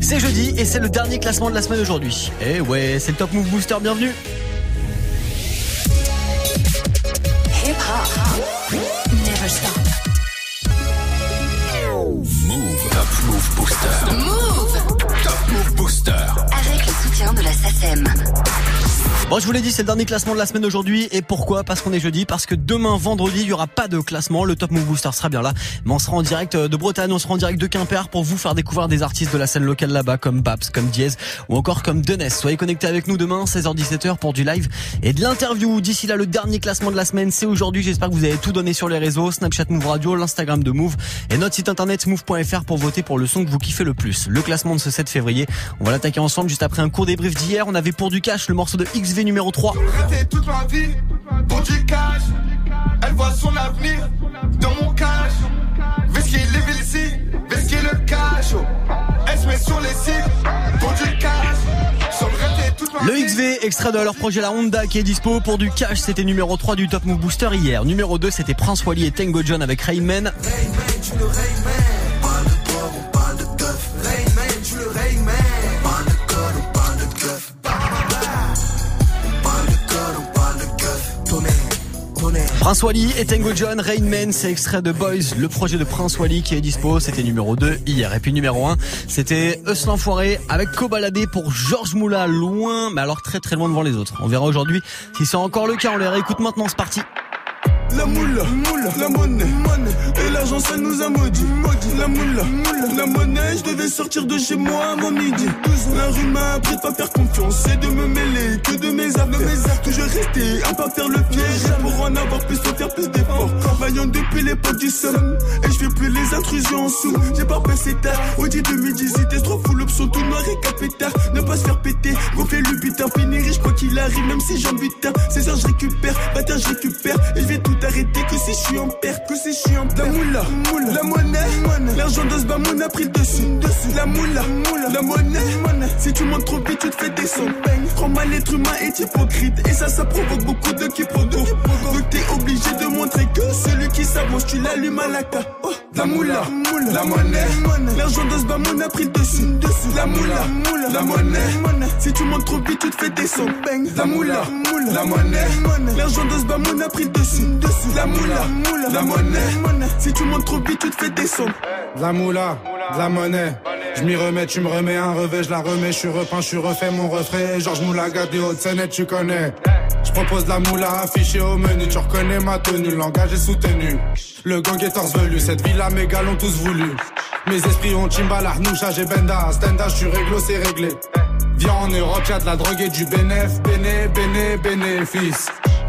C'est jeudi et c'est le dernier classement de la semaine aujourd'hui. Et ouais, c'est le Top Move Booster, bienvenue. Move. Top Move Booster. Move. Top Move Booster. Avec le soutien de la SACEM. Bon, je vous l'ai dit, c'est le dernier classement de la semaine aujourd'hui. Et pourquoi? Parce qu'on est jeudi, parce que demain, vendredi, il y aura pas de classement. Le Top Move Booster sera bien là. Mais on sera en direct de Bretagne, on sera en direct de Quimper pour vous faire découvrir des artistes de la scène locale là-bas, comme Babs, comme Diez, ou encore comme Denes. Soyez connectés avec nous demain, 16h-17h pour du live et de l'interview. D'ici là, le dernier classement de la semaine, c'est aujourd'hui. J'espère que vous avez tout donné sur les réseaux, Snapchat Move Radio, l'Instagram de Move et notre site internet move.fr pour voter pour le son que vous kiffez le plus. Le classement de ce 7 février, on va l'attaquer ensemble juste après un court débrief d'hier. On avait pour du cash le morceau de XV numéro 3. Rester toute ma vie pour du cash. Elle voit son avenir dans mon cash. Whisky, live ici, whisky le cash. Elle se met sur les cibles pour du cash. Le. XV, extrait de leur projet La Honda qui est dispo pour du cash, c'était numéro 3 du Top Move Booster hier. Numéro 2, c'était Prince Wally et Tango John avec Rainman. Prince Wally et Tango John, Rainman, c'est extrait de Boys, le projet de Prince Wally qui est dispo, c'était numéro 2 hier. Et puis numéro 1, c'était Eus l'Enfoiré avec Cobaladé pour Georges Moula, loin, mais alors très très loin devant les autres. On verra aujourd'hui si c'est encore le cas, on les réécoute maintenant, c'est parti. La moula, la monnaie, et l'argent ça nous a maudit. La moula, la monnaie, je devais sortir de chez moi à mon midi. La rue m'a appris de pas faire confiance et de me mêler que de mes affaires. Toujours rester à pas faire le piège. Pour en avoir plus, faut faire plus d'efforts. Vaillant depuis l'époque du somme, et je fais plus les intrusions en sous. J'ai pas passé tard, au dit 2018, trop fou l'option tout noir et capétard. Ne pas se faire péter, gonfler le butin, finir riche quoi qu'il arrive, même si j'en butin. 16 heures je récupère, bâtard je récupère, et je vais tout arrêter. Que si je suis en perte, que si je suis en perte. La moula, la monnaie, l'argent de ce bamoun a pris le dessus, dessus. La moula, la monnaie, si tu montes trop vite, tu te fais descendre. Trop mal l'être humain est hypocrite, et ça, ça provoque beaucoup de quiproquos. Donc t'es obligé de montrer que celui qui s'avance, tu l'allumes à la ca. Oh, la moula, la monnaie, l'argent de ce bamoun a pris le dessus. La moula, la monnaie, si tu montes trop vite, tu te fais descendre. La moula, la monnaie, l'argent de ce bamoun a pris le dessus. La moula, la monnaie, si tu montes trop vite, tu te fais descendre. De la moula, la monnaie. Je m'y remets, tu me remets un revêt, je la remets, je suis repeint, je suis refait mon refrain. Georges Moulaga des tu connais. Propose la moula affichée au menu, tu reconnais ma tenue, langage est soutenu. Le gang est torse velu, cette villa mes gars l'ont tous voulu. Mes esprits ont Chimbala, Noucha, j'ai Benda, Stenda, je suis réglo, c'est réglé. Viens en Europe, y'a de la drogue et du bénéf, béné, béné, bénéfice.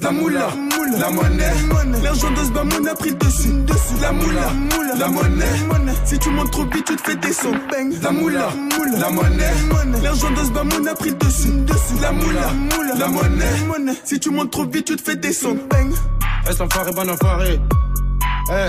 La moula, la monnaie, l'argent de ce a pris dessus, dessus. La moula, la monnaie, si tu montes trop vite, tu te fais descendre. La moula, la monnaie, l'argent de ce a pris dessus, dessus. La moula, la monnaie, si tu montes trop vite, tu te fais descendre. Est-ce l'enfoiré, bon enfoiré. Eh.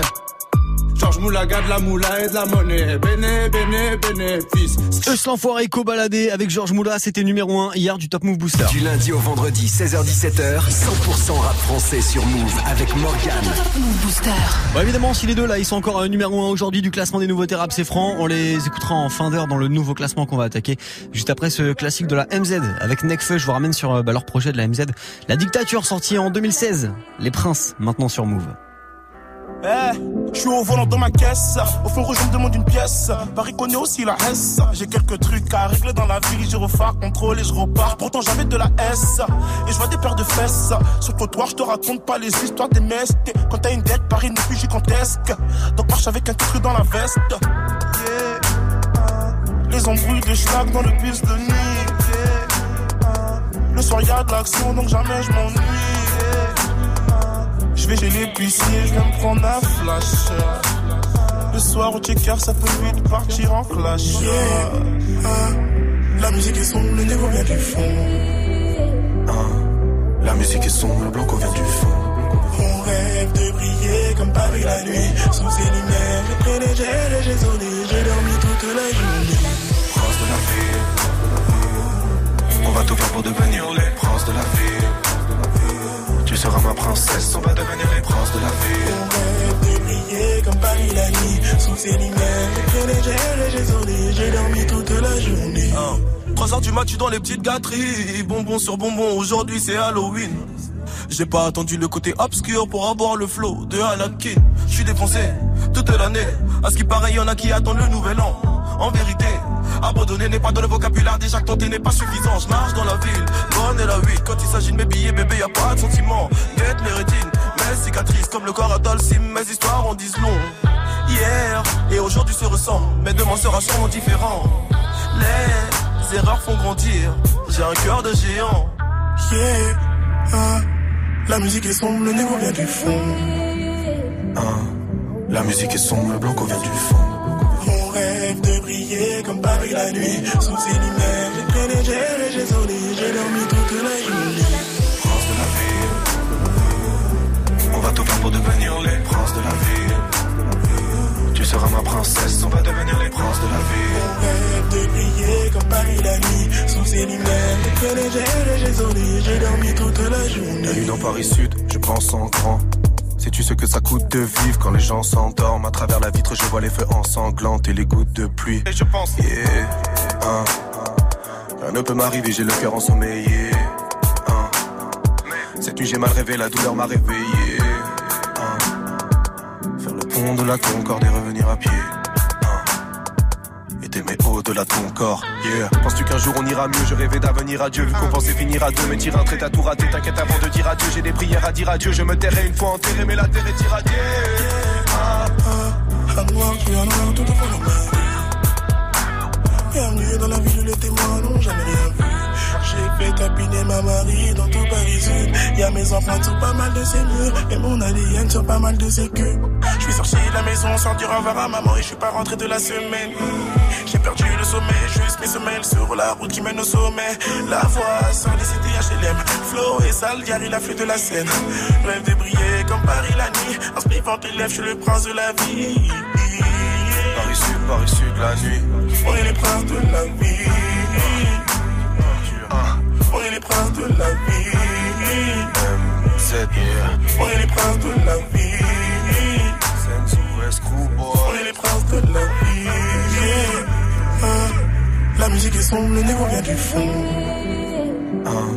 Georges Moulaga, de la moula et de la monnaie. Béné, béné, bénéfice. Eus l'Enfoiré, Cobaladé avec Georges Moula, c'était numéro 1 hier du Top Move Booster. Du lundi au vendredi, 16h-17h, 100% rap français sur Move avec Morgan. Move Booster. Bon, évidemment, si les deux là, ils sont encore euh, numéro 1 aujourd'hui du classement des nouveautés rap, c'est franc. On les écoutera en fin d'heure dans le nouveau classement qu'on va attaquer juste après ce classique de la MZ avec Nekfeu. Je vous ramène sur euh, bah, leur projet de la MZ. La dictature sortie en 2016. Les Princes, maintenant sur Move. Eh, je suis au volant dans ma caisse. Au fond on me demande une pièce. Paris connaît aussi la S. J'ai quelques trucs à régler dans la vie. Je refais contrôle et je repars. Pourtant, j'avais de la S. Et je vois des paires de fesses. Sur le trottoir, je te raconte pas les histoires des mestes. Quand t'as une dette, Paris n'est plus gigantesque. Donc marche avec un titre dans la veste. Les embrouilles de schlag dans le bus de nuit. Le soir, y'a de l'action, donc jamais je m'ennuie. Je vais chez l'épicier, je vais me prendre un flash. Le soir au checker, ça peut vite partir en clash. La musique est sombre, le négo vient du fond. La musique est sombre, le blanco vient du fond. On rêve de briller comme Paris la nuit. Sous ces lumières, j'ai et j'ai. J'ai dormi toute la journée. Prince de la ville. On va tout faire pour devenir les princes de la ville. Seras ma princesse, on va devenir les princes de la ville. On rêve de briller comme Paris la nuit. Sous ces lumières, les gels et j'ai zoné. J'ai dormi toute la journée. 3 heures du mat, tu dans les petites gâteries? Bonbon sur bonbon, aujourd'hui c'est Halloween. J'ai pas attendu le côté obscur pour avoir le flow de Anakin. Je suis défoncé toute l'année. À ce qui paraît, y en a qui attendent le nouvel an. En vérité, abandonner n'est pas dans le vocabulaire. Déjà que tenter n'est pas suffisant. Je marche dans la ville, bonne et la 8. Quand il s'agit de mes billets, bébé, y a pas de sentiment. Guette mes rétines, mes cicatrices. Comme le corps à sim mes histoires en disent long. Hier et aujourd'hui se ressemblent, mais demain sera sûrement différent. Les erreurs font grandir. J'ai un cœur de géant. Yeah. ah. La musique est sombre, le négo vient du fond. Hein. La musique est sombre, le blanco vient du fond. Comme Paris la nuit. Sous ces lumières, j'ai les gels et j'ai sonné. J'ai dormi toute la journée. Prince de la ville. On va tout faire pour devenir les princes de la ville. Tu seras ma princesse, on va devenir les princes de la ville. On rêve briller comme Paris la nuit. Sous ces lumières, j'ai les gels et j'ai sonné. J'ai dormi toute la journée. La nuit dans Paris Sud, je pense en grand. Sais-tu ce que ça coûte de vivre quand les gens s'endorment? À travers la vitre, je vois les feux ensanglantes et les gouttes de pluie. Et je pense, Yeah, hein. Rien ne peut m'arriver, j'ai le cœur ensommeillé. Hein. Cette nuit, j'ai mal rêvé, la douleur m'a réveillé. Hein. Faire le pont de la Concorde et revenir à pied. Au-delà de. Yeah. Penses-tu qu'un jour on ira mieux? Je rêvais d'avenir à Dieu, vu qu'on pensait finir à deux. Mais tire un trait, t'as tout raté. T'inquiète avant de dire adieu. J'ai des prières à dire adieu. Je me tairai une fois enterré, mais la terre est irradiée. Ah. Un noir qui en noir tout au fond de ma vie. Bienvenue dans la ville où les témoins n'ont jamais rien vu. J'ai fait tapiner ma Marie dans tout Paris Sud. Y'a mes enfants sous pas mal de ses murs. Et mon alien sur pas mal de ses queues. Je sorti de la maison sans dire au revoir à maman et je suis pas rentré de la semaine. J'ai perdu le sommet, juste mes semelles sur la route qui mène au sommet. La voix sans les cités HLM. Flo et Saldiari, la flûte de la scène. Rêve de briller comme Paris la nuit. En spliffant tes lèvres, je suis le prince de la vie. Paris Sud, Paris Sud, la nuit. On est les princes de la vie. On est les princes de la vie. MZ, yeah. On est les princes de la vie. Le vient du fond. Hein?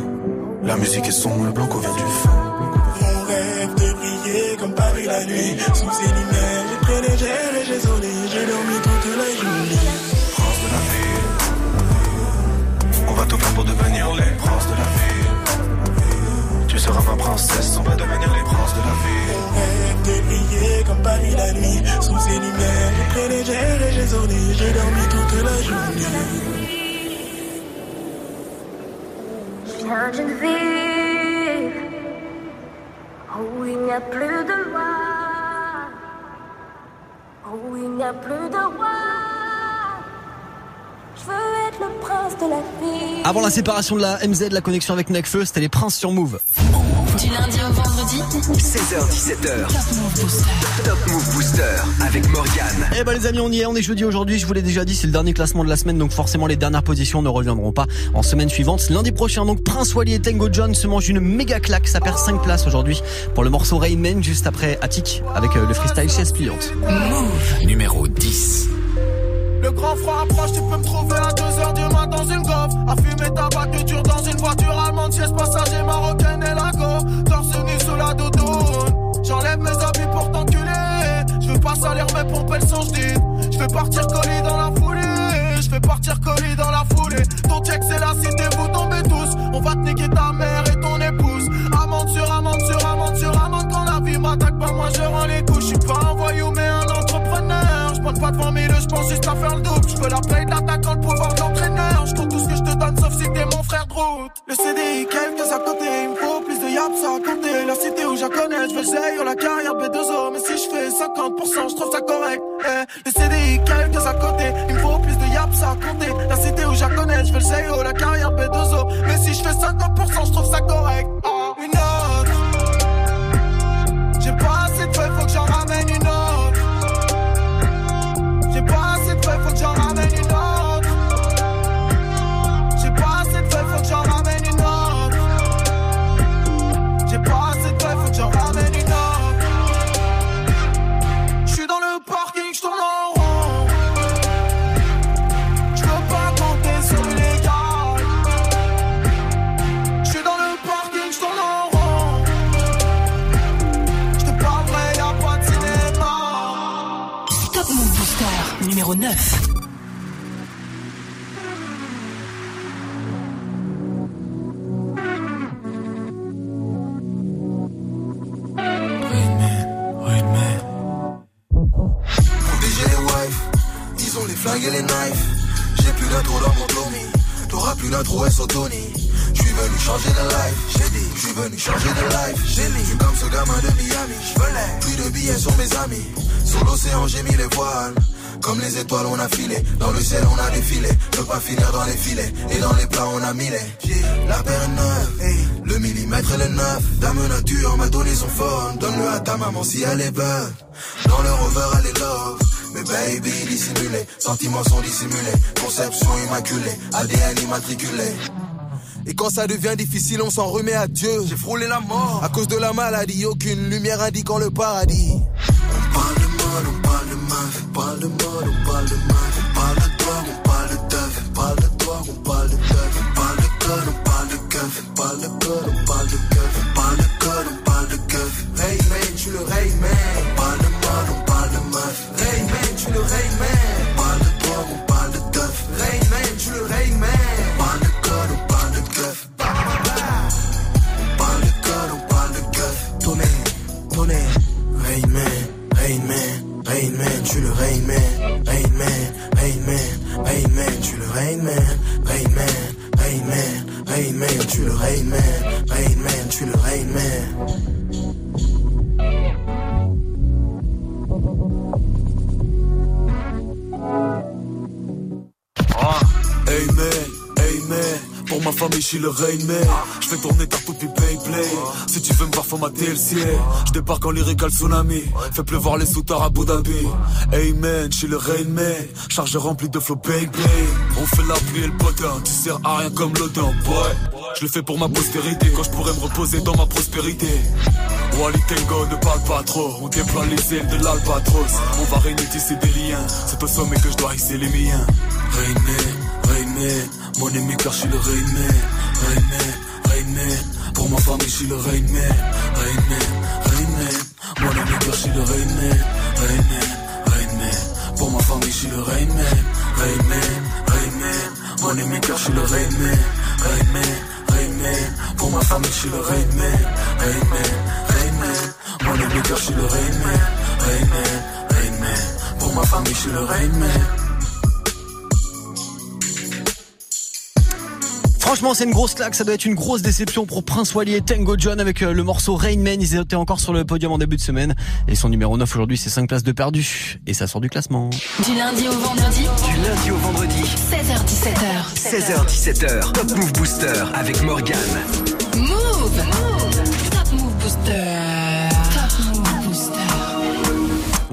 La musique est sombre, le blanco vient du fond. On rêve de briller comme Paris la nuit. Sous ces lumières, j'ai les gels et j'ai sonné. J'ai dormi toute la journée. Prince de la ville. On va tout faire pour devenir les princes de la ville. Tu seras ma princesse, on va devenir les princes de la ville. On rêve de briller comme Paris la nuit. Sous ces lumières, j'ai les gels et j'ai sonné. J'ai dormi toute la journée. Avant la séparation de la MZ, la connexion avec Necfeu, c'était les princes sur Move. Du lundi au vendredi, 16h17h. Top Move Booster avec Morgane. Eh ben les amis, on y est, on est jeudi aujourd'hui, je vous l'ai déjà dit, c'est le dernier classement de la semaine, donc forcément les dernières positions ne reviendront pas en semaine suivante. Lundi prochain, donc Prince Wally et Tango John se mangent une méga claque, ça perd 5 places aujourd'hui pour le morceau Rain Man, juste après Attic, avec euh, le freestyle chez Pliante. Numéro 10. Le grand froid approche, tu peux me trouver à 2h du mat dans une golf. À fumer tabac dur dans une voiture allemande, siège passager marocaine et la go. J'enlève mes habits pour t'enculer. Je veux pas salir mes pompes, elles sont jdites. Je fais partir colis dans la foulée. Je fais partir colis dans la foulée. Ton check, c'est la cité, vous tombez tous. On va te niquer ta mère et ton épouse. Amende sur amende sur amende sur amende. Quand la vie m'attaque pas, moi je rends les couches. Je suis pas un voyou, mais un entrepreneur. Je pas de 20 000, je pense juste à faire le double. Je veux la paye de l'attaquant, le pouvoir de veux j'aille la carrière B2O. Mais si je fais 50%, je trouve ça correct. Eh, le CDI, quelques à côté. Il me faut plus de yaps à compter. La cité où je connais, je veux j'aille la carrière B2O. Mais si je fais 50%, je trouve ça correct. Numéro 9. On a filé, dans le ciel on a défilé. Ne pas finir dans les filets, et dans les plats on a mis les La paire neuve, le millimètre et le neuf. Dame nature m'a donné son phone. Donne-le à ta maman si elle est bonne Dans le rover elle est love. Mais baby dissimulé, sentiments sont dissimulés. Conception immaculée, ADN immatriculé. Et quand ça devient difficile, on s'en remet à Dieu. J'ai frôlé la mort. À cause de la maladie, aucune lumière indiquant le paradis. Le ciel Je débarque en lyrical tsunami Fais pleuvoir les soutards à Abu Dhabi. Man, je suis le Rain Charge remplie de flow bang On fait la pluie et le potin Tu sers à rien comme l'odin boy. Je le fais pour ma postérité Quand je pourrais me reposer dans ma prospérité. Wally Tango ne parle pas trop On déploie les ailes de l'albatros. On va régner tisser des liens C'est au sommet que je dois hisser les miens. Rain Man, Rain Man Mon ami car je suis le Rain Man. Rain Rain Pour ma famille je suis le Rain Man Rain Man, Rain Man ami car je suis le Rain Man Rain Pour ma famille je suis le Rain Man Rain Man, Man ami car je suis le Rain Man Rain Man, Rain Man Pour ma famille je suis le Rain Man Rain Man, Rain ami car je suis le Rain Man Rain Pour ma famille je suis le Rain Man Franchement, c'est une grosse claque. Ça doit être une grosse déception pour Prince Wally et Tango John avec euh, le morceau Rain Man. Ils étaient encore sur le podium en début de semaine. Et son numéro 9 aujourd'hui, c'est 5 places de perdu. Et ça sort du classement. Du lundi au vendredi, Du lundi au vendredi, 16h17h. 16h17h, Top Move Booster avec Morgan.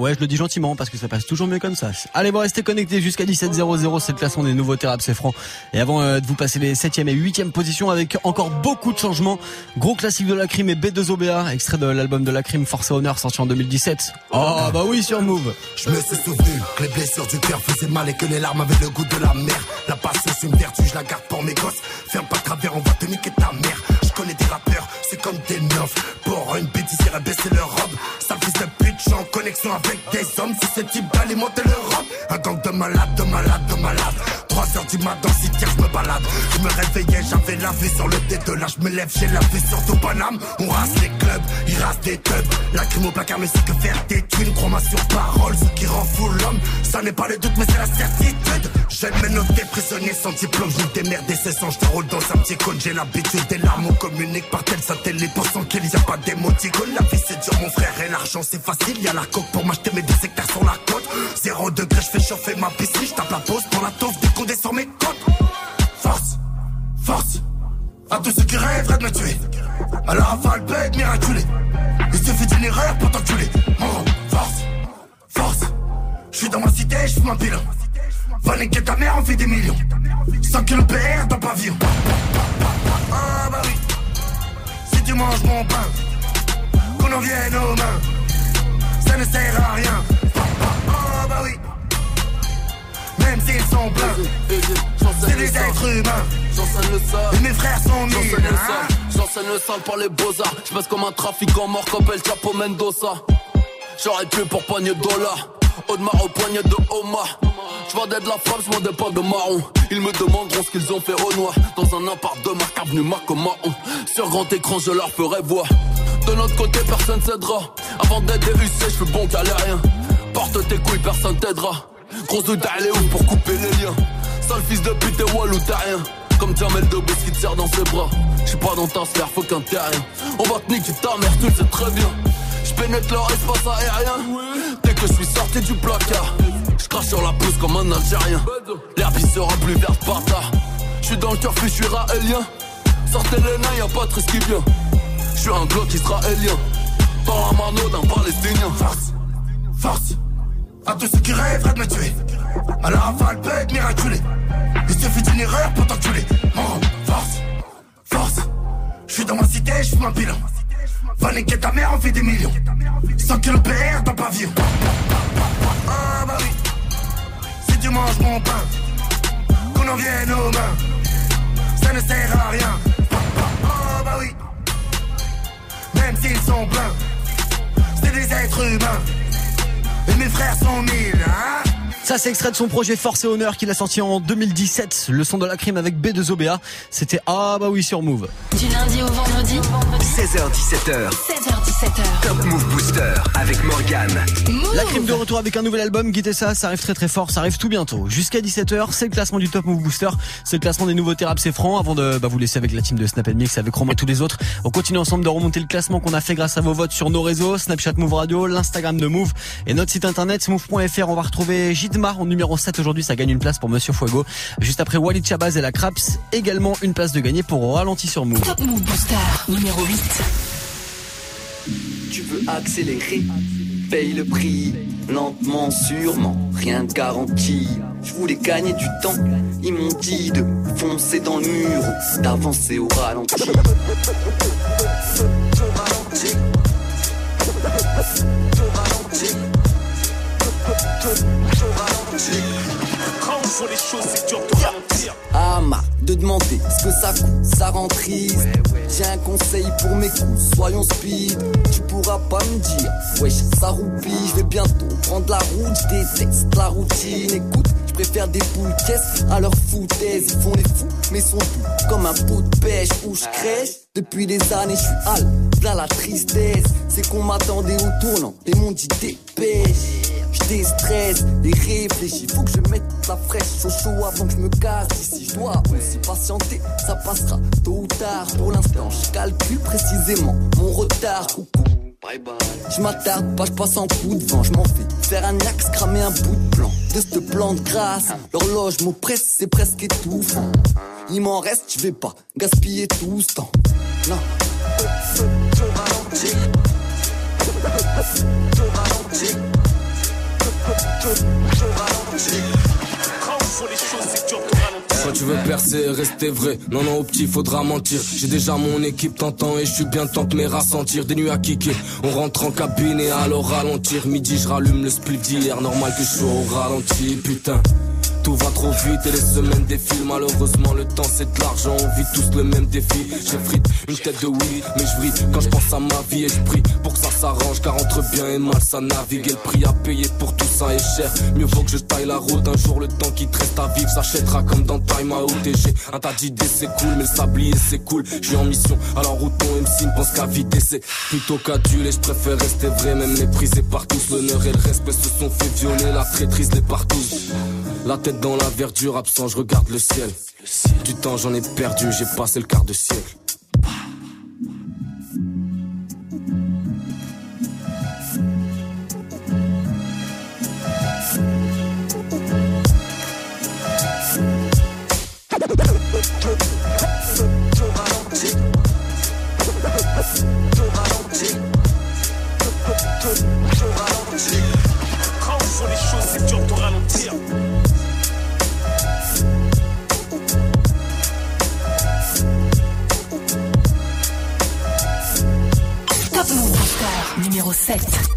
Ouais, je le dis gentiment parce que ça passe toujours mieux comme ça. Allez, vous restez connectés jusqu'à 17h00. C'est le classement des nouveautés rap, c'est franc. Et avant euh, de vous passer les 7e et 8e positions avec encore beaucoup de changements. Gros classique de la crime et B2OBA, extrait de l'album de la crime Force et Honneur sorti en 2017. Oh, bah oui, sur Move. Je me suis souvenu que les blessures du cœur faisaient mal et que les larmes avaient le goût de la mer. La patience c'est une vertu, je la garde pour mes gosses. Ferme pas travers, on va te niquer ta mère. Je connais des rappeurs, c'est comme des neufs. Pour une bêtise, à baisser leur robe. Je suis en connexion avec des hommes susceptibles d'aller monter leur robe. Un gang de malades, de malades, de malades. 3 heures du matin, dans cimetière, je me balade. Je me réveillais, j'avais la vue sur le de là, je me lève, j'ai la vue sur tout Paname. On rase les clubs, ils rasent des tubs. La crime au placard, mais c'est que faire des thunes. Crois-moi sur parole, ce qui rend fou l'homme. Ça n'est pas le doute, mais c'est la certitude. J'aime mes notes prisonnier sans diplôme. Je démerde et c'est sans, je roule dans un petit cône. J'ai l'habitude des larmes, on communique par tel satellite. Pour sans qu'il y a pas d'émoticône. La vie c'est dur, mon frère, et l'argent c'est facile. Y a la coque pour m'acheter mes deux hectares sur la côte. Zéro degré, je fais chauffer ma piscine. Je tape la pause pour la taufe, décondé Force, force. À tous ceux qui rêveraient de me tuer. À la rafale, bête miraculée. Il suffit d'une erreur pour t'enculer. Mon force, force. Je suis dans ma cité, je fume un bilan. Va niquer ta mère, on fait des millions. 100 kilos PR dans pavillon. Ah bah oui. Si tu manges mon pain, qu'on en vienne aux mains. Ça ne sert à rien. Ah bah oui. Même s'ils sont pleins, c'est des êtres humains. J'enseigne le sale. Et mes frères sont J'enseigne mille. le hein. J'enseigne le sale par les beaux-arts. J'passe comme un trafiquant mort comme El Chapo Mendoza. J'aurais pu pour pogne de dollars. Audemars au poignet de Oma. J'vendais de la femme, j'mendais pas de marron. Ils me demanderont ce qu'ils ont fait au noir. Dans un appart de marque avenue Marco Mahon. Sur grand écran, je leur ferai voir. De notre côté, personne cédera. Avant d'être DUC, je suis bon galérien. Porte tes couilles, personne t'aidera. Grosse de d'aller où pour couper les liens. Sale fils de pute et wall ou t'as rien. Comme Jamel Debbouze qui serre dans ses bras. J'suis pas dans ta sphère, faut qu'un terrien. On va te niquer ta mère, le sais très bien. J'pénètre leur espace aérien. Dès que je suis sorti du placard, j'crache sur la pousse comme un Algérien. L'herbe sera plus verte par tard. J'suis dans le cœur, je suis raélien. Sortez les nains, y'a pas de risque qui vient. J'suis un glock israélien. Dans la mano d'un palestinien. Force, force. À tous ceux qui rêveraient de me tuer. À la rafale peut être miraculé. Il suffit d'une erreur pour t'enculer. Mon force, force. Je suis dans ma cité, je fume un bilan. Va niquer ta mère, on fait des millions. 100 kilos PR dans pavillon. Ah bah oui. Si tu manges mon pain, qu'on en vienne aux mains. Ça ne sert à rien. Ah bah oui. Même s'ils sont pleins, c'est des êtres humains. Et mes frères sont mille, hein Ça, c'est extrait de son projet Force et Honneur qu'il a sorti en 2017. Le son de la crime avec B2OBA. C'était Ah bah oui sur Move. Du lundi au vendredi 16h17h, 16h17h Top Move Booster avec Morgan. La crime de retour avec un nouvel album, quittez ça, ça arrive très très fort, ça arrive tout bientôt. Jusqu'à 17h, c'est le classement du Top Move Booster, c'est le classement des nouveautés rap c'est franc. Avant de bah, vous laisser avec la team de Snap Mix, avec Romain et tous les autres, on continue ensemble de remonter le classement qu'on a fait grâce à vos votes sur nos réseaux, Snapchat Move Radio, l'Instagram de Move et notre site internet move.fr. On va retrouver Jidma en numéro 7 aujourd'hui, ça gagne une place pour Monsieur Fuego. Juste après Walid Chabaz et la Craps, également une place de gagner pour Ralenti sur Move. Top Move Booster numéro 8 Tu veux accélérer, paye le prix, lentement, sûrement, rien de garanti. Je voulais gagner du temps, ils m'ont dit de foncer dans le mur, d'avancer au ralenti. Quand on fait les choses, c'est dur de ralentir. Ah marre de demander ce que ça coûte, ça rend triste. J'ai un conseil pour mes coups, soyons speed. Tu pourras pas me dire, wesh, ça roupille. Je vais bientôt prendre la route, je déteste la routine. Écoute, je préfère des boules caisses à leur foutaise. Ils font les fous, mais sont doux comme un pot de pêche où je crèche. Depuis des années, je suis hal, plein la tristesse. C'est qu'on m'attendait au tournant et m'ont dit dépêche. Je déstresse et réfléchis, faut que je mette la fraîche au chaud avant que je me casse. Ici, je dois aussi patienter, ça passera tôt ou tard. Pour l'instant, je calcule précisément mon retard. Coucou. Je m'attarde pas, je passe en coup de vent, je m'en fais faire un axe, cramer un bout de plan de ce plan de grâce. L'horloge m'oppresse, c'est presque étouffant. Il m'en reste, je vais pas gaspiller tout ce temps. Non. Quand tu veux percer, rester vrai. Non, non, au petit, faudra mentir. J'ai déjà mon équipe t'entend et je suis bien temps de me rassentir. Des nuits à kicker. On rentre en cabine et alors ralentir. Midi, je rallume le split d'hier. Normal que je sois au ralenti, putain. Tout va trop vite et les semaines défilent. Malheureusement, le temps c'est de l'argent. On vit tous le même défi. J'ai frite une tête de weed, mais je brille quand je pense à ma vie et je prie pour que ça s'arrange. Car entre bien et mal, ça navigue. Et le prix à payer pour tout ça est cher. Mieux vaut que je taille la route. Un jour, le temps qui te reste à vivre s'achètera comme dans Time Out. Et j'ai un tas d'idées, c'est cool, mais le sablier c'est cool. Je suis en mission, alors où ton MC ne pense qu'à vite c'est plutôt qu'aduler. Je préfère rester vrai, même méprisé par tous. L'honneur et le respect se sont fait violer. La traîtrise les partout. La dans la verdure, absent, je regarde le ciel. Du temps j'en ai perdu, j'ai passé le quart de siècle. 07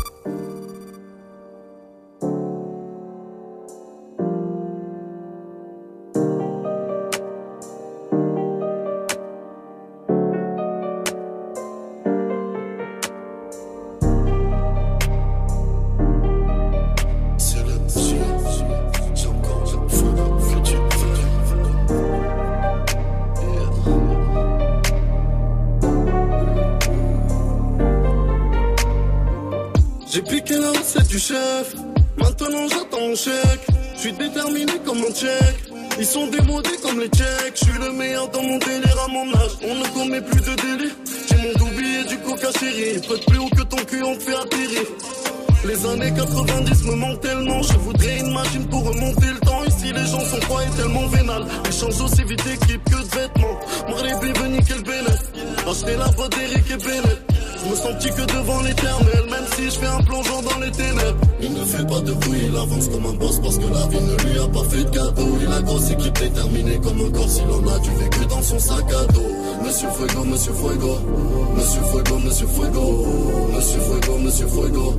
Ils sont démodés comme les tchèques. Je suis le meilleur dans mon délire à mon âge. On ne commet plus de délire. J'ai mon doublier du coca chéri. Peut plus haut que ton cul, on te fait atterrir. Les années 90 me manquent tellement. Je voudrais une machine pour remonter le temps. Ici, les gens sont froids et tellement vénales. Ils changent aussi vite d'équipe que de vêtements. Marley venu quel bénéfice. Acheter la voix d'Eric et Bennett. Je me sens petit que devant l'éternel, même si je fais un plongeon dans les ténèbres. Il ne fait pas de bruit, il avance comme un boss parce que la vie ne lui a pas fait de cadeau. Il a grosse équipe déterminée comme un corps, s'il en a du vécu dans son sac à dos. Monsieur Fuego, Monsieur Fuego, Monsieur Fuego, Monsieur Fuego, Monsieur Fuego, Monsieur Fuego,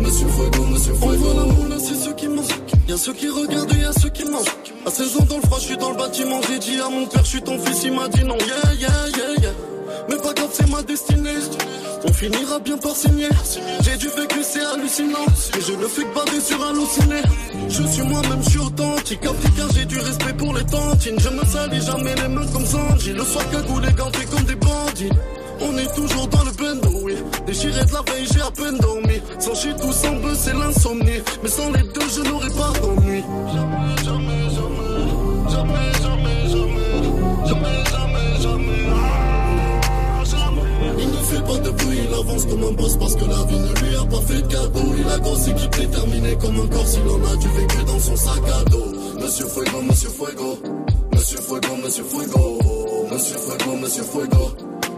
Monsieur Fuego, Monsieur Fuego. On voit c'est ceux qui mangent. Y'a ceux qui regardent et y'a ceux qui mangent. À 16 ans dans le froid, je suis dans le bâtiment. J'ai dit à mon père, je suis ton fils, il m'a dit non. Yeah, yeah, yeah, yeah. Mais pas grave, c'est ma destinée. On finira bien par signer. J'ai du vécu, c'est hallucinant. Et je ne fais que bader sur halluciné. Je suis moi-même, je suis authentique. Africain, j'ai du respect pour les tantines. Je me salis jamais les mains comme Sanji. Le soir, cagoulé, ganté comme des bandits. On est toujours dans le bendo, oui. Déchiré de la veille, j'ai à peine dormi. Sans shit ou sans buzz, c'est l'insomnie. Mais sans les deux, je n'aurais pas d'ennui. Jamais, jamais. Jamais, jamais, jamais. Jamais, jamais, pas de bruit, il avance comme un boss parce que la vie ne lui a pas fait de cadeau. Il a grosse équipe déterminée comme un corps s'il en a du vécu dans son sac à dos. Monsieur Fuego, Monsieur Fuego. Monsieur Fuego, Monsieur Fuego. Monsieur Fuego, Monsieur Fuego.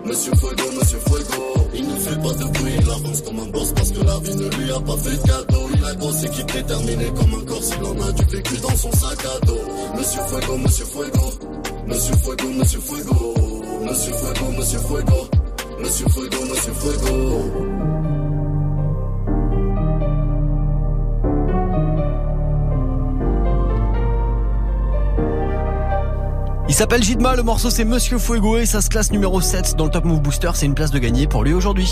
Monsieur Fuego, Monsieur Fuego. Il ne fait pas de bruit, il avance comme un boss parce que la vie ne lui a pas fait de cadeau. Il a grosse équipe déterminée comme un corps s'il en a du vécu dans son sac à dos. Monsieur Fuego, Monsieur Fuego. Monsieur Fuego, Monsieur Fuego. Monsieur Fuego, Monsieur Fuego. Monsieur Fuego, Monsieur Fuego. Il s'appelle Jidma, le morceau c'est Monsieur Fuego et ça se classe numéro 7 dans le Top Move Booster. C'est une place de gagner pour lui aujourd'hui.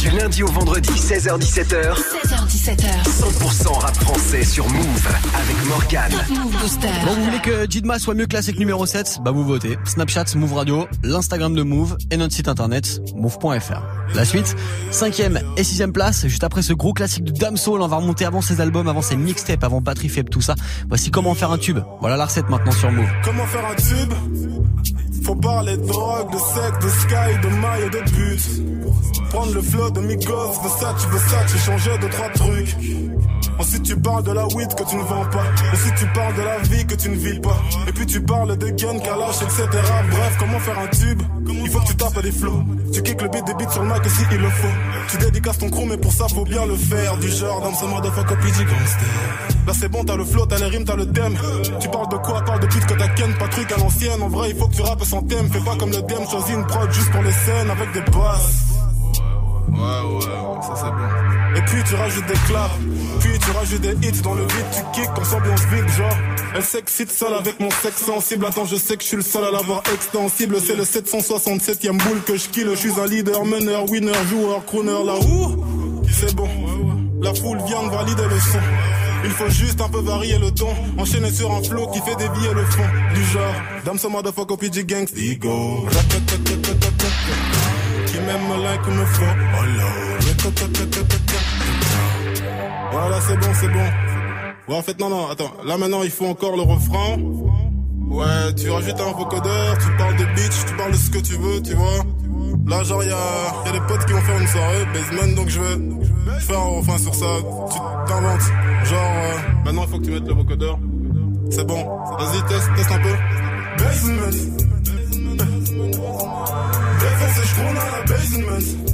Du lundi au vendredi, 16h17h. 16h17h. 100% rap français sur Move avec Morgane. Top Move Booster. Bon, vous voulez que Jidma soit mieux classé que numéro 7 Bah vous votez. Snapchat, Move Radio, l'Instagram de Move et notre site internet move.fr. La suite, cinquième et sixième place, juste après ce gros classique de Damso, on va remonter avant ses albums, avant ses mixtapes, avant Batterie Faible, tout ça. Voici comment faire un tube. Voilà la recette maintenant sur Move. Comment faire un tube? Faut parler de drogue, de sexe, de sky, de maille et de but. Prendre le flow de Migos, Versace, Versace, changer de trois trucs. Ensuite tu parles de la weed que tu ne vends pas. Ensuite tu parles de la vie que tu ne vis pas. Et puis tu parles de gun, kalash, etc. Bref, comment faire un tube? Il faut que tu tapes des flows. Tu kicks le beat des beats sur le et si il le faut. Tu dédicaces ton crew mais pour ça faut bien le faire. Du genre dans ce motherfucker PG gangster. Là c'est bon, t'as le flow, t'as les rimes, t'as le thème. Tu parles de quoi? Parle de pute que t'as ken, pas truc à l'ancienne. En vrai, il faut que tu rappes sans thème. Fais pas comme le DM, choisis une prod juste pour les scènes avec des basses. Ouais, ouais, ça c'est bon. Puis tu rajoutes des claps, puis tu rajoutes des hits dans le beat, tu kicks en ambiance vide, genre. Elle s'excite seule avec mon sexe sensible. Attends, je sais que je suis le seul à l'avoir extensible. C'est le 767ème boule que je kill. Je suis un leader, meneur, winner, joueur, crooner. Là où C'est bon. La foule vient de valider le son. Il faut juste un peu varier le ton. Enchaîner sur un flow qui fait dévier le fond. Du genre, dame ce motherfucker PG Gangs. Ego. Qui m'aime like me faut. Voilà, c'est bon, c'est bon. Ouais, en fait, non, non, attends. Là, maintenant, il faut encore le refrain. Ouais, tu rajoutes un vocodeur, tu parles de bitch, tu parles de ce que tu veux, tu vois. Là, genre, y'a y a des potes qui vont faire une soirée, basement, donc je vais faire un refrain sur ça. Tu t'inventes. Genre, euh, maintenant, il faut que tu mettes le vocodeur. C'est bon. Vas-y, teste, teste un peu. Basement. Je basement.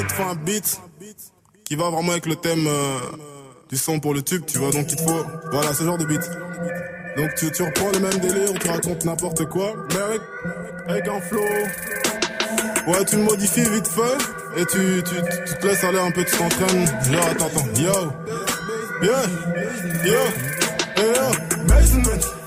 Il te faut un beat qui va vraiment avec le thème euh, du son pour le tube, tu vois. Donc il te faut, voilà, ce genre de beat. Donc tu, tu reprends le même délire, tu racontes n'importe quoi, mais avec, un flow. Ouais, tu le modifies vite fait et tu, tu, tu te laisses aller un peu, tu t'entraînes. Genre, attends, attends, yo, yeah, yo, hey, yo,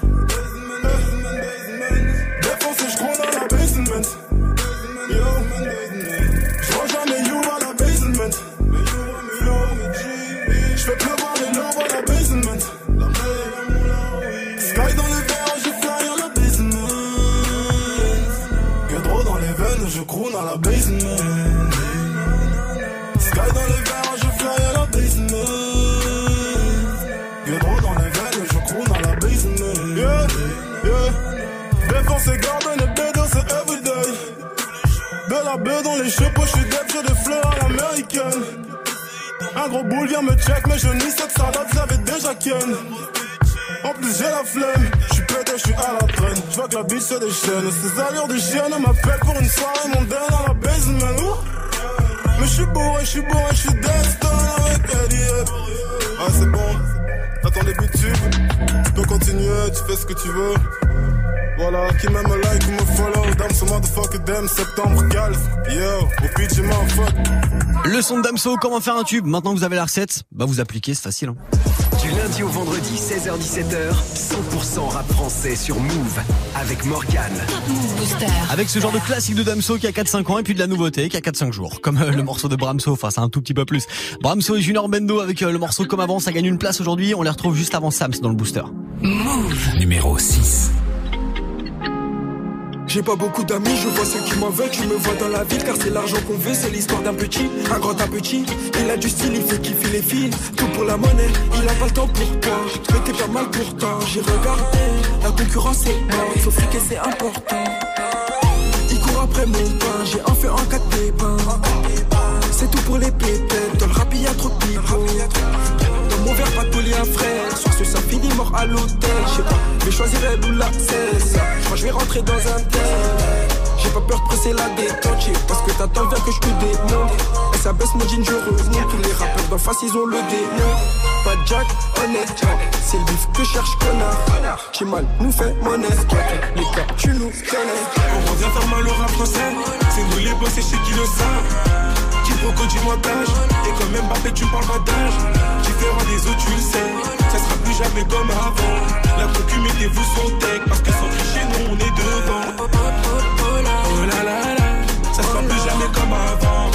Gros boule vient me check, mais je nie cette salade, j'avais déjà ken. En plus j'ai la flemme, je suis pété, je suis à la traîne. Je vois que la biche se déchaîne, ces allures de chienne m'appellent pour une soirée mondaine à la basement. Ouh. Mais je suis bourré, je suis bourré, je suis Destin avec Eddie. Ah c'est bon, t'as ton début de tube. Tu peux continuer, tu fais ce que tu veux. Voilà, qui m'aime like ou me follow, damn ce motherfucker damn septembre calme. Yo, au pitch j'ai m'en fuck. Le son de Damso, comment faire un tube Maintenant que vous avez la recette, bah vous appliquez, c'est facile. hein. Du lundi au vendredi, 16h-17h, 100% rap français sur Move avec Morgane. Avec ce genre de classique de Damso qui a 4-5 ans et puis de la nouveauté qui a 4-5 jours. Comme euh, le morceau de Bramso, enfin c'est un tout petit peu plus. Bramso et Junior Bendo avec euh, le morceau comme avant, ça gagne une place aujourd'hui. On les retrouve juste avant Sams dans le booster. Move. Numéro 6. J'ai pas beaucoup d'amis, je vois ceux qui m'en veulent, tu me vois dans la ville car c'est l'argent qu'on veut, c'est l'histoire d'un petit, un grand un petit. Il a du style, il fait kiffer les filles, tout pour la monnaie, il a pas le temps pour toi. Mais t'es pas mal pourtant, j'ai regardé, la concurrence est mort, il faut friquer, c'est important. Il court après mon pain, j'ai un feu en quatre pépins. C'est tout pour les pépettes, dans le rap y a trop de pipeaux. Mon verre, pas de un frère. Soir ce ça finit mort à l'hôtel. Je sais pas, je vais choisir elle ou la cesse. Que je vais rentrer dans un tel. J'ai pas peur de presser la détente. Parce que t'attends bien que je te démonte. Et ça baisse mon jean, je remonte. Tous les rappeurs d'en face, ils ont le démon. Pas Jack, honnête. C'est le bif que cherche, connard. Mal, nous fait monnaie. Les gars, tu nous connais. On revient faire mal au rap français. C'est nous les boss et chez qui le savent. Quiproquo du montage. Et quand même Mbappé, tu parles pas d'âge. Différent des autres, tu le sais. Ça sera plus jamais comme avant. La concu, mettez-vous son tech. Parce que sans tricher, nous on est devant. Oh là là là. Ça sera plus jamais comme avant.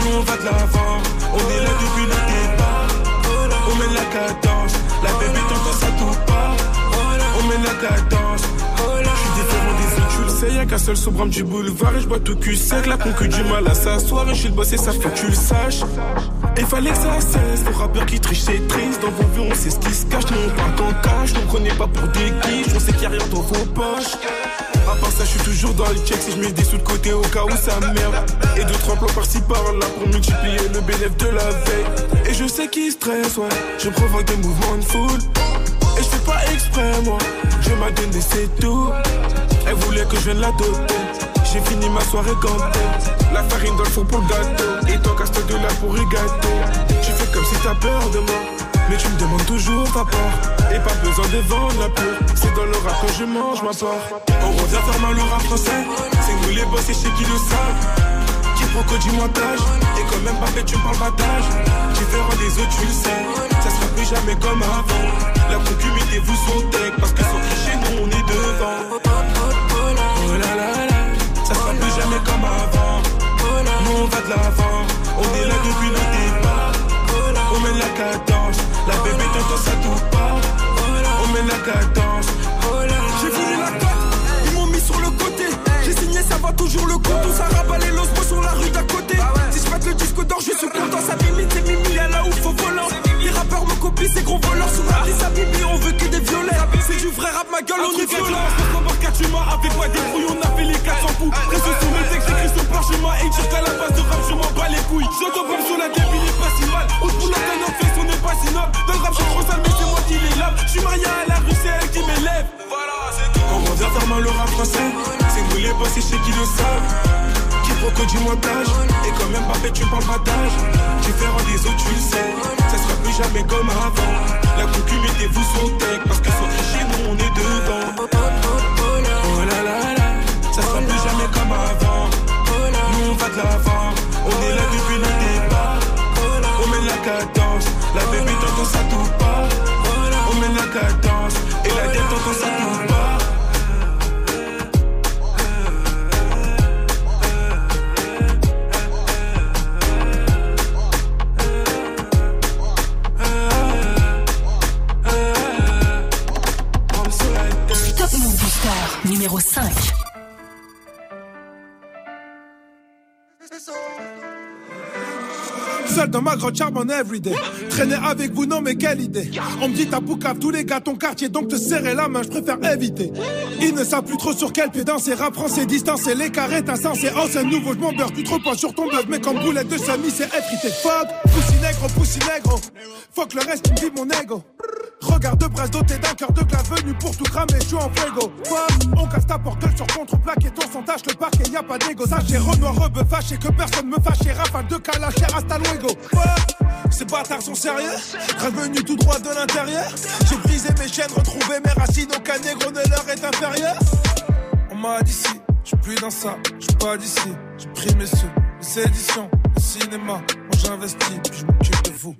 Nous on va de l'avant. On est là depuis le départ. On mène la cadence. La bébé t'entend ça tout pas. On mène la cadence. Le. Y'a qu'un seul sobrame du boulevard et je bois tout cul sec. La concu du mal à s'asseoir et je suis le boss et ça faut que tu le saches. Et fallait que ça cesse. Le rappeur qui triche, c'est triste. Dans vos vues, on sait ce qui se cache. Nous on parle qu'en cash. Nous prenez pas pour des guiches. On sait qu'il y a rien dans vos poches. À part ça, je suis toujours dans les checks. Si je mets des sous de côté au cas où ça merde. Et deux, trois plans par-ci par-là pour multiplier le bénéfice de la veille. Et je sais qui stresse, ouais. Je provoque des mouvements de foule. Et je fais pas exprès, moi. Je m'a donné, c'est tout. Elle voulait que je vienne la doter. J'ai fini ma soirée gantée. La farine dans le four pour le gâteau. Et toi, casse de là pour y. Tu fais comme si t'as peur de moi. Mais tu me demandes toujours ta part. Et pas besoin de vendre la peur. C'est dans le rap que je mange ma part. On revient faire mal au français. C'est nous les boss et chez qui le savent. Quiproquo du montage. Et quand même pas fait, tu parles d'âge. Différent des autres, tu le sais. Ça sera plus jamais comme avant. La concu, mettez-vous son. Parce que sans tricher, nous on est devant. Là là. Ça sera plus jamais comme avant. Nous on va de l'avant. On est là depuis le départ. On mène la cadence. La bébé t'entend ça tout part. On mène la cadence. J'ai voulu la cote, ils m'ont mis sur le côté. J'ai signé, ça va toujours le compte. On s'arrabat les l'osmo sur la rue d'à côté. Si je le disque d'or, je suis content. Ça limite, c'est Mimi, là où faut volant. Les rappeurs me copient, ces gros voleurs. Sous la liste Bibi, on veut que des violets. C'est du vrai rap, ma gueule, on est violent. tu m'as avec moi des couilles, on a fait les 400 coups. Reste sur mes textes, j'écris sur parchemin. Et dire qu'à la base de rap, je m'en bats les couilles. J'entends pas sur la débile, il est pas si mal. Au bout d'un notre face, on est pas si noble. Dans le rap, je trop sale, mais c'est moi qui les lave. Je suis marié à la rue, c'est elle qui m'élève. On revient faire mal au rap français. C'est nous les boss et chez qui le savent. Quiproquo du montage. Et quand même pas fait, tu parles battage. Différent des autres, tu le sais. Ça sera plus jamais comme avant. La concu, mettez-vous sur tech. Parce que sur chez nous, on est devant. Oh là. Ça sera plus jamais comme avant. Nous, on va de l'avant. On est là depuis le départ. On met la cadence. La baby, t'entends ça tout pas. On met la cadence. Et la tête, t'entends ça tout dans ma grotte charbonne everyday. Traîner avec vous, non mais quelle idée. On me dit t'as boucave tous les gars ton quartier, donc te serrer la main, je préfère éviter. Ils ne savent plus trop sur quel pied danser, rap français, distancer, les carrés, insensé. Oh c'est nouveau, je m'en plus trop pas sur ton buzz, mais comme boulette de semi, c'est effrité. Fuck, poussi négro, poussi. Fuck le reste, me vive mon ego. Regarde de brasse doté d'un cœur de glace venu pour tout cramer, je suis en. Fuck, on casse ta porte sur contre-plaque et ton tâche le parquet, y a pas d'égo. Sachez, Renoir, rebeu, fâché, que personne me fâche, rafale de calache, hasta luego. Ces bâtards sont sérieux, revenu tout droit de l'intérieur. J'ai brisé mes chaînes, retrouvé mes racines, aucun négro ne leur est inférieur. On m'a dit si, je plus dans ça, je pas d'ici. J'ai pris mes sous, les éditions, le cinéma, moi j'investis, puis je m'occupe de vous.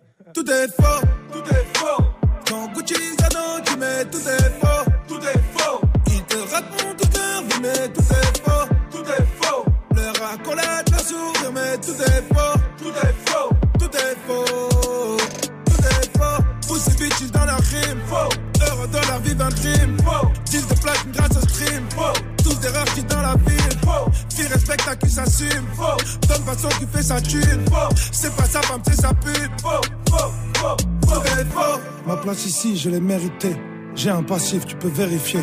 tout est faux, tout est faux. Quand Gucci Zano, tu mets tout est faux, tout est faux. Ils te racontent toute leur vie, mais tout est faux, tout est faux. Leur accolade, leur sourire, mais tout est faux, tout est faux, tout est faux, tout est faux. Poussez bitches dans la rime, faux. Heureux dans la vie d'un crime, faux. Deal de platine grâce au stream, faux. Tous des rares qui dans la ville, faux. Qui respecte à qui s'assume, faux. Donne façon qui fait sa thune, faux. C'est pas sa femme, c'est sa pute, faux, Ma place ici, je l'ai méritée. J'ai un passif, tu peux vérifier.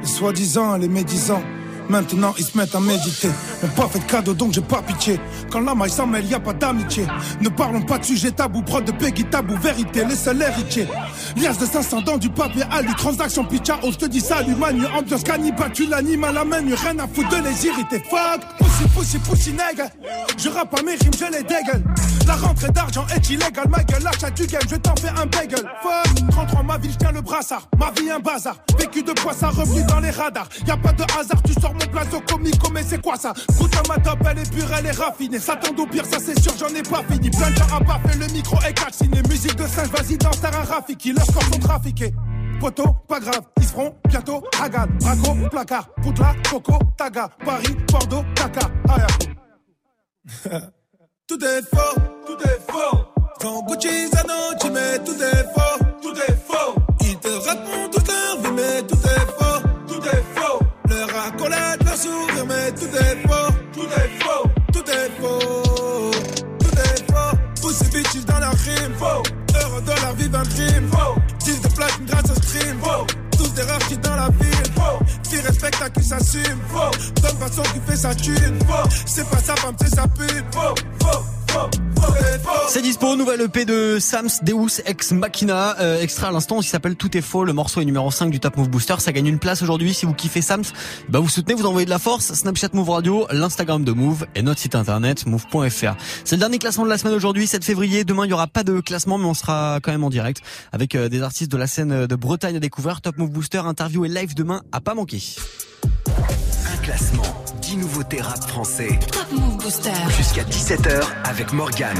Les soi-disant, les médisants. Maintenant ils se mettent à méditer. M'ont pas fait de cadeau donc j'ai pas pitié. Quand la maille s'en mêle, y a pas d'amitié. Ne parlons pas de sujet tabou, prod de Peggy tabou, vérité, les seuls héritiers. Lias de 500 dans du papier alu, transaction pitcha, on te dit salut, manu, ambiance cannibale, tu l'animes à la main, rien à foutre de les irriter. Fuck, pussy, pussy, pussy, nègre. Je rappe à mes rimes, je les dégueule. La rentrée d'argent est illégale, ma gueule, l'achat du game, je t'en fais un bagel. Fuck, 33 ma ville, je tiens le brassard. Ma vie un bazar, vécu de quoi ça, revenu dans les radars. Y a pas de hasard, tu sors mon plateau comico, mais c'est quoi ça? Goûte à ma top, elle est pure, elle est raffinée. Ça tend au pire, ça c'est sûr, j'en ai pas fini. Plein de gens à baffer, le micro est calciné. Musique de singe, vas-y, danse, t'as un Rafiki. Leurs corps sont trafiqués. Poto, pas grave, ils seront bientôt Hagan, Braco, placard, Poutla, Coco, Taga, Paris, Bordeaux, Taka, Ayaku. tout est faux, tout est faux. Quand Gucci tu mets tout est faux, tout est faux. Ils te sourire, mais tout est faux, tout est faux, tout est faux, tout est faux. Poussez bitches dans la rime, faux. Heureux dans la vie d'un crime, faux. Deal de platine grâce au stream, faux. Tous des rares qui dans la ville, faux. Qui respecte à qui s'assume, faux. Donne façon qui fait sa thune, faux. C'est pas sa femme, c'est sa pute, faux, faux. C'est dispo, nouvelle EP de Sams Deus Ex Machina, euh, extrait à l'instant qui s'appelle Tout est faux, le morceau est numéro 5 du Top Move Booster, ça gagne une place aujourd'hui si vous kiffez Sams, bah vous soutenez, vous envoyez de la force, Snapchat Move Radio, l'Instagram de Move et notre site internet move.fr. C'est le dernier classement de la semaine aujourd'hui, 7 février, demain il y aura pas de classement mais on sera quand même en direct avec euh, des artistes de la scène de Bretagne à découvrir, Top Move Booster, interview et live demain à pas manquer. Un classement, 10 nouveautés rap français. Top Move Booster. Jusqu'à 17h avec Morgane.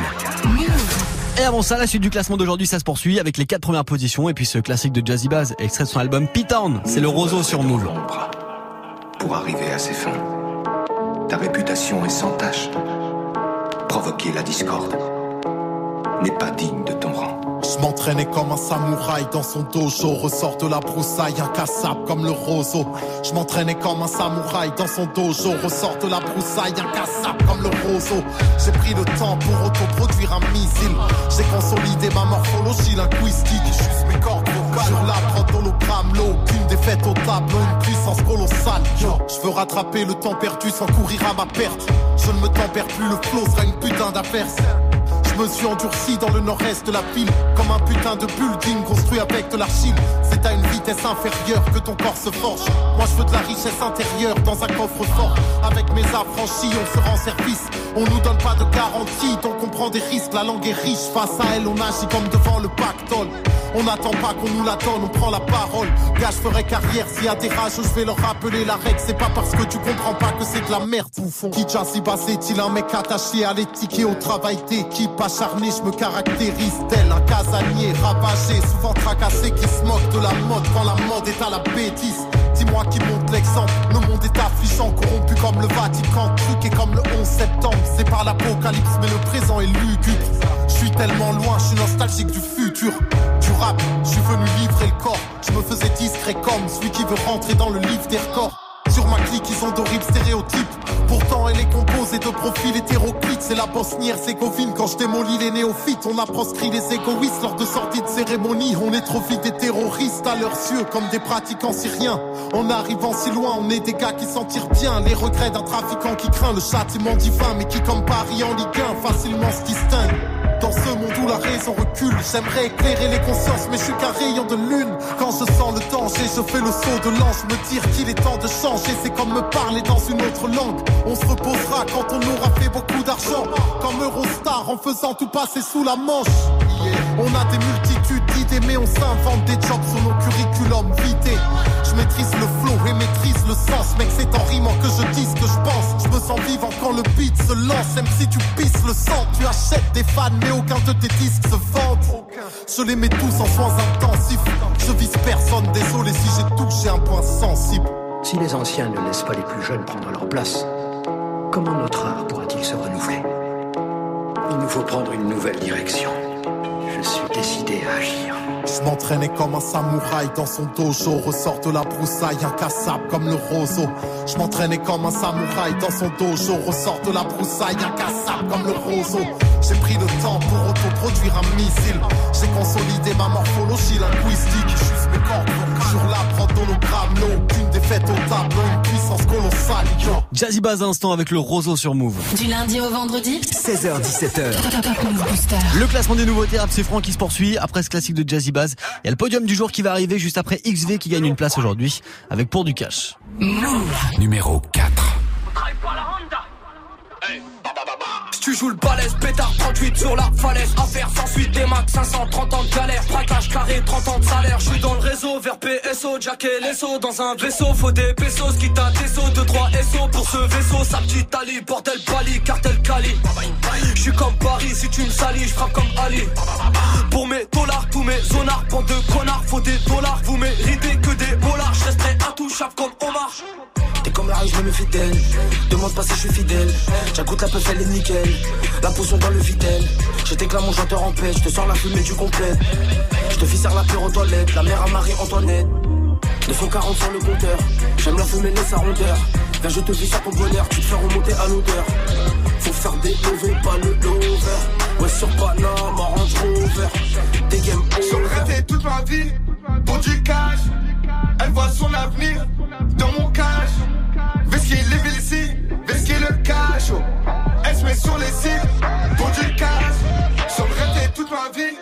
Et avant ça, la suite du classement d'aujourd'hui, ça se poursuit avec les quatre premières positions et puis ce classique de Jazzy Baz, extrait de son album P-Town. C'est le roseau sur Move. Pour arriver à ses fins, ta réputation est sans tache. Provoquer la discorde n'est pas digne de ton rang. Je m'entraînais comme un samouraï dans son dojo, ressort de la broussaille, incassable comme le roseau. Je m'entraînais comme un samouraï dans son dojo, ressort de la broussaille, incassable comme le roseau. J'ai pris le temps pour autoproduire un missile. J'ai consolidé ma morphologie linguistique, juste mes cordes vocales. Sur la prod hologramme, l'eau, aucune défaite au tableau, une puissance colossale. Je veux rattraper le temps perdu sans courir à ma perte. Je ne me tempère plus, le flow sera une putain d'adversaire. Je me suis endurci dans le nord-est de la ville Comme un putain de building construit avec de l'argile. C'est à une vitesse inférieure que ton corps se forge. Moi je veux de la richesse intérieure dans un coffre fort. Avec mes affranchis, on se rend service. On nous donne pas de garantie, donc on prend des risques. La langue est riche, face à elle, on agit comme devant le pactole. On n'attend pas qu'on nous la donne, on prend la parole. Gars, je ferai carrière s'il y a des rages, je vais leur rappeler la règle. C'est pas parce que tu comprends pas que c'est de la merde, bouffon. Qui si est-il un mec attaché à l'éthique et au travail d'équipe acharné, je me caractérise tel un casanier ravagé, souvent tracassé qui se moque de la mode quand la mode est à la bêtise. Dis-moi qui monte l'exemple, le monde est affligeant, corrompu comme le Vatican, truqué comme le 11 septembre. C'est pas l'apocalypse, mais le présent est lugubre. Je suis tellement loin, je suis nostalgique du futur. Du rap, je suis venu livrer le corps. Je me faisais discret comme celui qui veut rentrer dans le livre des records. Sur ma clique, ils ont d'horribles stéréotypes. Pourtant, elle est composée de profils hétéroclites. C'est la bosnie-herzégovine quand je démolis les néophytes. On a proscrit les égoïstes lors de sorties de cérémonie. On est trop vite des terroristes à leurs yeux, comme des pratiquants syriens. En arrivant si loin, on est des gars qui s'en tirent bien. Les regrets d'un trafiquant qui craint le châtiment divin, mais qui, comme Paris en Ligue 1, facilement se distingue. Dans ce monde où la raison recule, j'aimerais éclairer les consciences, mais je suis qu'un rayon de lune. Quand je sens le danger, je fais le saut de l'ange, me dire qu'il est temps de changer. C'est comme me parler dans une autre langue. On se reposera quand on aura fait beaucoup d'argent. Comme Eurostar en faisant tout passer sous la manche. On a des mais on s'invente des jobs sur nos curriculums vités. Je maîtrise le flow et maîtrise le sens, mec, c'est en rimant que je dis ce que je pense. Je me sens vivant quand le beat se lance, même si tu pisses le sang. Tu achètes des fans, mais aucun de tes disques se vendent. Je les mets tous en soins intensifs. Je vise personne, désolé si j'ai touché un point sensible. Si les anciens ne laissent pas les plus jeunes prendre leur place, comment notre art pourra-t-il se renouveler? Il nous faut prendre une nouvelle direction. Je suis décidé à agir. Je m'entraînais comme un samouraï dans son dojo, ressort de la broussaille, incassable comme le roseau. Je m'entraînais comme un samouraï dans son dojo, ressort de la broussaille, incassable comme le roseau. J'ai pris le temps pour autoproduire un missile. J'ai consolidé ma morphologie linguistique. Hologramme, l'eau, aucune défaite au tableau, une puissance colossale. Jazzy Baz instant avec le roseau sur Move. Du lundi au vendredi 16h17h. Top Move Booster. Le classement des nouveautés rap, c'est Franck qui se poursuit après ce classique de Jazzy Baz. Il y a le podium du jour qui va arriver juste après XV qui gagne une place aujourd'hui avec pour du cash. Numéro 4. Tu joues le balèze, pétard 38 sur la falaise. Affaire sans suite, des max 530 ans de galère. Braquage carré, 30 ans de salaire. Je suis dans le réseau, vers PSO, Jack et l'ESO. Dans un vaisseau, faut des pesos, quitte à des sauts, 2 3 SO pour ce vaisseau. Sa petite Ali, bordel Bali, cartel Cali. Je suis comme Paris, si tu me salis, je frappe comme Ali. Pour mes dollars, tous mes zonards, pour de connards, faut des dollars. Vous méritez que des dollars, je resterai intouchable comme Omar. T'es comme la rue, je me méfie d'elle. Demande pas si je suis fidèle. J'agoute la peuf, elle est nickel. La potion dans le vitel. Je t'éclame mon chanteur en paix. Je te sors la fumée du complète. Je te fisse la pure aux toilettes. La mère à Marie-Antoinette. 240 sur le compteur. J'aime la fumée, laisse sa rondeur. Viens, je te vis à ton bonheur. Tu te fais remonter à l'odeur. Faut faire des pas le lover. Ouais, sur Panama, Range Rover. Des game over. toute ma vie pour du cash. Elle voit son avenir dans mon cash. Vesquille les villes Vesquille le cash. oh. Met sur les sites pour du cash. J'aurais toute ma vie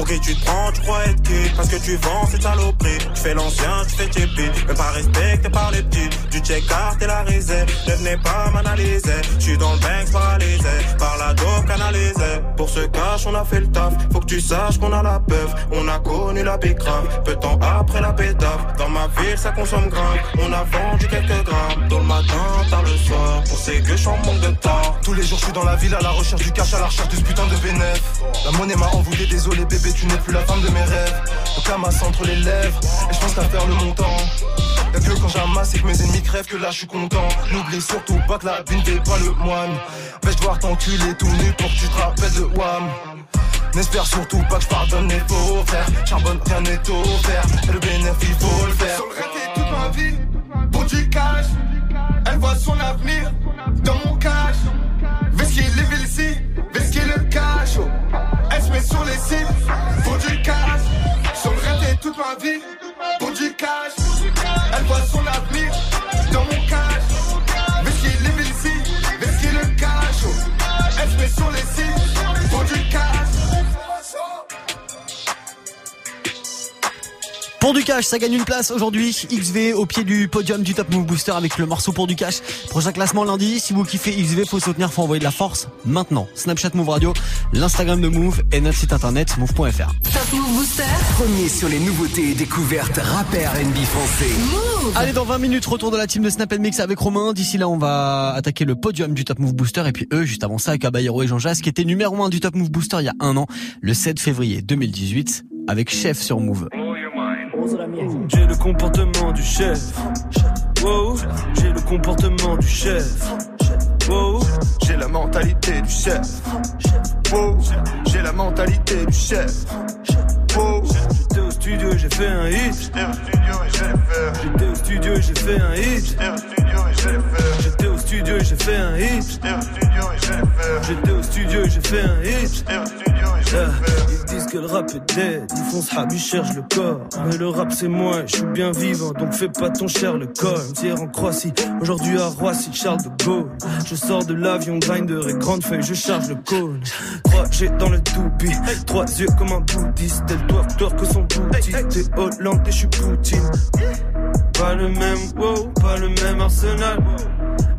Pour qui tu te prends, tu crois être qui? Parce que tu vends cette saloperie Tu fais l'ancien, tu fais JP Même pas respecté par les petits. Du check-art et la réserve. Ne venez pas m'analyser. Je suis dans le bank paralysé Par la dope canalisée Pour ce cash on a fait le taf. Faut que tu saches qu'on a la peuf On a connu la grave Peu de temps après la pétave Dans ma ville ça consomme grave. On a vendu quelques grammes. Tôt le matin, tard le soir. Pour ces que je suis en manque de temps. Tous les jours je suis dans la ville à la recherche du cash, à la recherche de ce putain de bénéf. La monnaie m'a envoûté, désolé bébé, tu n'es plus la femme de mes rêves. Le camas entre les lèvres, et je pense qu'à faire le montant. Y'a que quand j'amasse et que mes ennemis crèvent que là je suis content. N'oublie surtout pas que la vie ne fait pas le moine. Vais-je devoir t'enculer tout nu pour que tu te rappelles de Wham? N'espère surtout pas que je pardonne les faux frères. Charbonne, rien n'est offert. Et cash, ça gagne une place aujourd'hui. XV au pied du podium du Top Move Booster avec le morceau pour du cash. Prochain classement lundi. Si vous kiffez XV, faut soutenir, faut envoyer de la force maintenant. Snapchat Move Radio, l'Instagram de Move et notre site internet move.fr. Top Move Booster. Premier sur les nouveautés et découvertes rappeurs NB français. Allez, dans 20 minutes, retour de la team de Snap Mix avec Romain. D'ici là, on va attaquer le podium du Top Move Booster. Et puis eux, juste avant ça, Caballero et Jean Jas, qui étaient numéro 1 du Top Move Booster il y a un an, le 7 février 2018, avec Chef sur Move. J'ai le comportement du chef. Wow, j'ai le comportement du chef. Wow, J'ai la mentalité du chef. Wow, j'ai la mentalité du chef. Wow, j'étais au studio, j'ai fait un hit. J'étais au studio et j'ai fait J'étais au studio, j'ai fait un hit. J'étais au studio et j'ai fait J'étais au studio, j'ai fait un hit. J'étais au studio, j'ai fait un hit. Yeah. Ils disent que le rap est dead, ils font ce rap, ils cherchent le corps. Mais le rap c'est moi, je suis bien vivant, donc fais pas ton cher le corps. Hier en Croatie, aujourd'hui à Roissy, Charles de Gaulle. Je sors de l'avion, grinder et grande feuille, je charge le cône. 3G dans le toupie, trois yeux comme un bouddhiste. Elle doit tort que son boutique. T'es Hollande et je suis Poutine. Pas le même, wow, pas le même arsenal.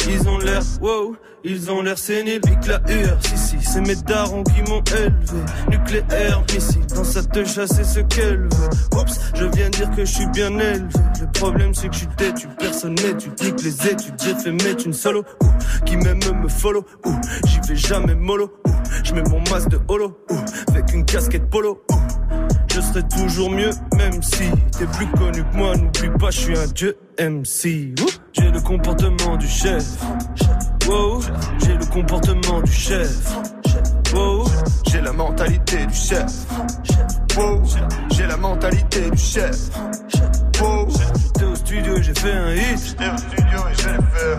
Ils ont l'air, wow, ils ont l'air séniles, pique la UR, si c'est mes darons qui m'ont élevé. Nucléaire, missile, dans sa te chasser ce qu'elle veut. Oups, je viens dire que je suis bien élevé. Le problème c'est que je suis têtu, personne n'étude, nique les études. J'ai fait mettre une solo, ouh, qui même me follow, ouh, j'y vais jamais mollo, ouh, je mets mon masque de holo, ouh, avec une casquette polo. Je serai toujours mieux, même si t'es plus connu que moi. N'oublie pas, je suis un dieu MC. J'ai le comportement du chef. Wow. J'ai le comportement du chef. Wow. J'ai la mentalité du chef. Wow. J'ai la mentalité du chef. Wow. J'étais au studio et j'ai fait un hit.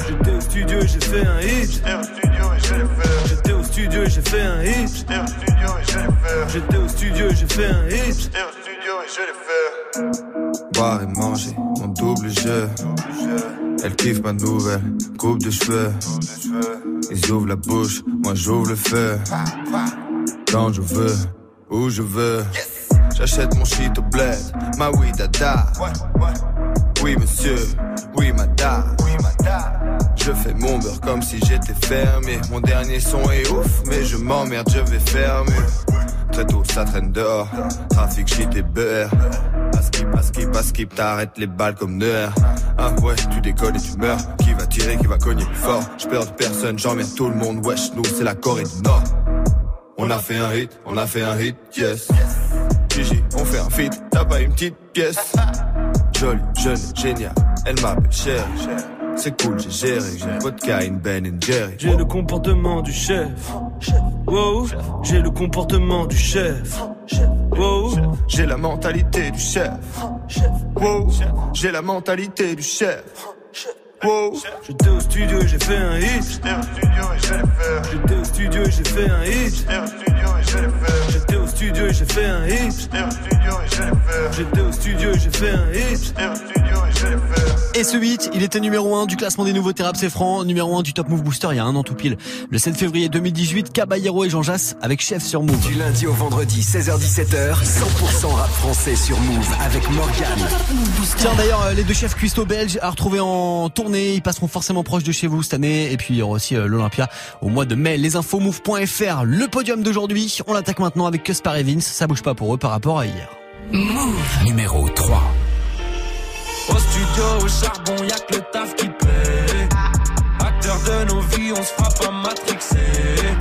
J'étais au studio et j'ai fait un hit. J'étais au studio et j'ai fait un hit. J'étais au studio et j'ai fait un hit. Boire et manger, mon double jeu. Elle kiffe ma nouvelle coupe de cheveux. Ils ouvrent la bouche, moi j'ouvre le feu. Quand je veux, où je veux. J'achète mon shit au bled, ma oui dada. Oui monsieur, oui madame. Je fais mon beurre comme si j'étais fermé. Mon dernier son est ouf, mais je m'emmerde, je vais mieux. Très tôt, ça traîne dehors. Trafic, shit et beurre. Pas skip, pas skip, pas skip, t'arrêtes les balles comme Neuer. Ah ouais, tu décolles et tu meurs. Qui va tirer, qui va cogner fort? Je de personne, j'emmerde tout le monde. Wesh, nous, c'est la Corée du Nord. On a fait un hit, on a fait un hit, yes. Gigi, on fait un feat, t'as pas une petite pièce. Jolie, jeune, génial, elle m'appelle cher. C'est cool, j'ai géré, j'ai une vodka, une Ben Jerry. J'ai le comportement du chef. Wow, j'ai le comportement du chef. Wow, j'ai la mentalité du chef. Wow, j'ai la mentalité du chef. Wow. J'étais au studio et j'ai fait un hit. J'étais au studio et j'ai fait un hit. J'étais au studio et j'ai fait un hit. J'étais au studio et j'ai fait un hit. Et ce hit, il était numéro 1 du classement des nouveaux rap c'est franc, numéro 1 du Top Move Booster il y a un an tout pile. Le 7 février 2018, Caballero et Jean Jass avec Chef sur Move. Du lundi au vendredi, 16h17h, 100% rap français sur Move avec Morgan. Tiens d'ailleurs, les deux chefs cuistots belges à retrouver en tournée, ils passeront forcément proche de chez vous cette année. Et puis il y aura aussi euh, l'Olympia au mois de mai. Les infos move.fr, le podium d'aujourd'hui, on l'attaque maintenant avec Cuspar et Vince, ça bouge pas pour eux par rapport à hier. Move Numéro 3. Au studio, au charbon, y'a que le taf qui paie. Acteur de nos vies, on se frappe à matrixer.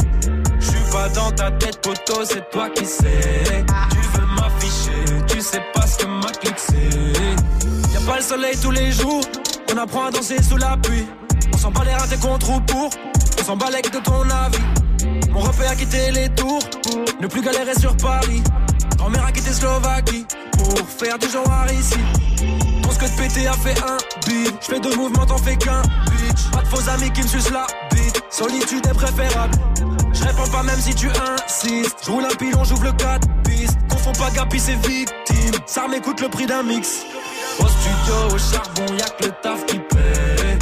J'suis pas dans ta tête, poteau, c'est toi qui sais. Tu veux m'afficher, tu sais pas ce que ma clique. Y'a pas le soleil tous les jours, on apprend à danser sous la pluie. On s'en bat les des contre ou pour, on s'en bat les de ton avis. Mon repère a quitté les tours, ne plus galérer sur Paris. Grand-mère a quitté Slovaquie, pour faire du genre ici. Pense que péter a fait un beat. J'fais deux mouvements, t'en fais qu'un bitch. Pas de faux amis qui me sucent la bite. Solitude est préférable. Je réponds pas même si tu insistes. J'roule un pilon, j'ouvre le 4 pistes. Confonds pas Gapi, c'est victime. Ça m'écoute le prix d'un mix. Au studio, au charbon, y'a que le taf qui paie.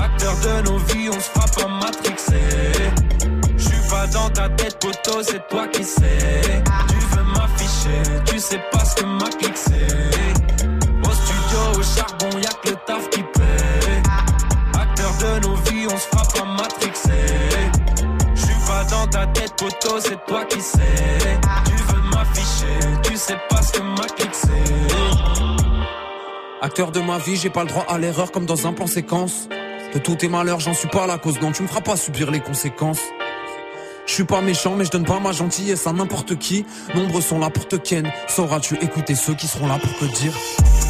Acteur de nos vies, on se frappe à matrixer. J'suis pas dans ta tête, poteau, c'est toi qui sais. Tu veux m'afficher, tu sais pas ce que ma clique. Charbon, y'a que le taf qui paie. Acteur de nos vies, on se frappe à matrixer. Je suis pas dans ta tête, poteau, c'est toi qui sais. Tu veux m'afficher, tu sais pas ce que ma clique. Acteur de ma vie, j'ai pas le droit à l'erreur comme dans un plan séquence. De tous tes malheurs, j'en suis pas la cause, non, tu me feras pas subir les conséquences. Je suis pas méchant, mais je donne pas ma gentillesse à n'importe qui. Nombreux sont là pour te ken. Sauras-tu écouter ceux qui seront là pour te dire?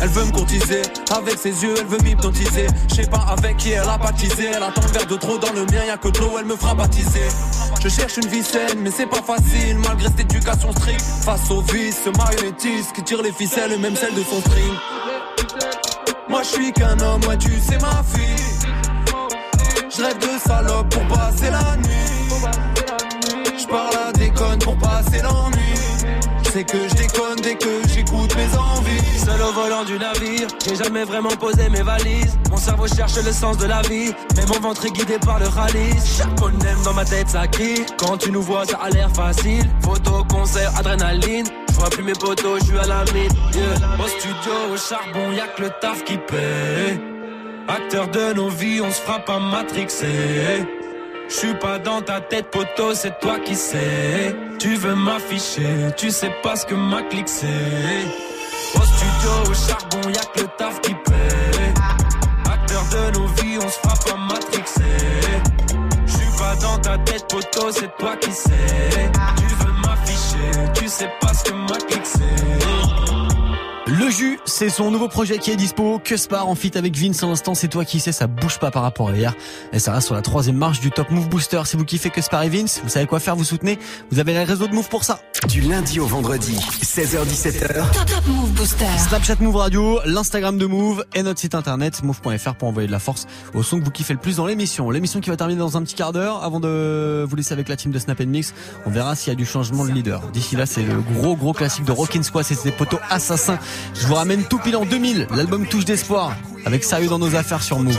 Elle veut me courtiser, avec ses yeux, elle veut m'hypnotiser. Je sais pas avec qui elle a baptisé. Elle attend le verre de trop dans le mien, y'a que de l'eau, elle me fera baptiser. Je cherche une vie saine, mais c'est pas facile, malgré cette éducation stricte. Face au vice, ce marionnettiste qui tire les ficelles, et même celles de son string. Moi je suis qu'un homme, ouais tu sais ma fille. Je rêve de salope pour passer la nuit. Je parle à déconne pour passer l'ennui. Sais que je déconne dès que j'écoute mes envies. Seul au volant du navire, j'ai jamais vraiment posé mes valises. Mon cerveau cherche le sens de la vie, mais mon ventre est guidé par le rallye. Chaque phonème dans ma tête ça crie. Quand tu nous vois, ça a l'air facile. Photo, concert, adrénaline. Je plus mes potos, je à la mine. Yeah. Au studio, au charbon, y'a que le taf qui paie. Acteur de nos vies, on se frappe à matrixer. Je suis pas dans ta tête, poteau, c'est toi qui sais. Tu veux m'afficher, tu sais pas ce que ma clique c'est. Au studio, au charbon, y'a que le taf qui paie. Acteur de nos vies, on se frappe à matrixer. Je suis pas dans ta tête, poteau, c'est toi qui sais. Tu veux m'afficher, tu sais pas ce que ma clique c'est. Le jus, c'est son nouveau projet qui est dispo. Que Spar en fit avec Vince à l'instant, c'est toi qui sais, ça bouge pas par rapport à hier. Et ça reste sur la troisième marche du Top Move Booster. Si vous kiffez Que Spar et Vince, vous savez quoi faire, vous soutenez. Vous avez les réseaux de Move pour ça. Du lundi au vendredi, 16h17h. Top Move Booster. Snapchat Move Radio, l'Instagram de Move et notre site internet move.fr pour envoyer de la force au son que vous kiffez le plus dans l'émission. L'émission qui va terminer dans un petit quart d'heure. Avant de vous laisser avec la team de Snap Mix, on verra s'il y a du changement de leader. D'ici là, c'est le gros gros classique de Rockin' Squad, c'est des poteaux assassins. Je vous ramène tout pile en 2000, l'album Touche d'espoir, avec sérieux dans nos affaires sur Move.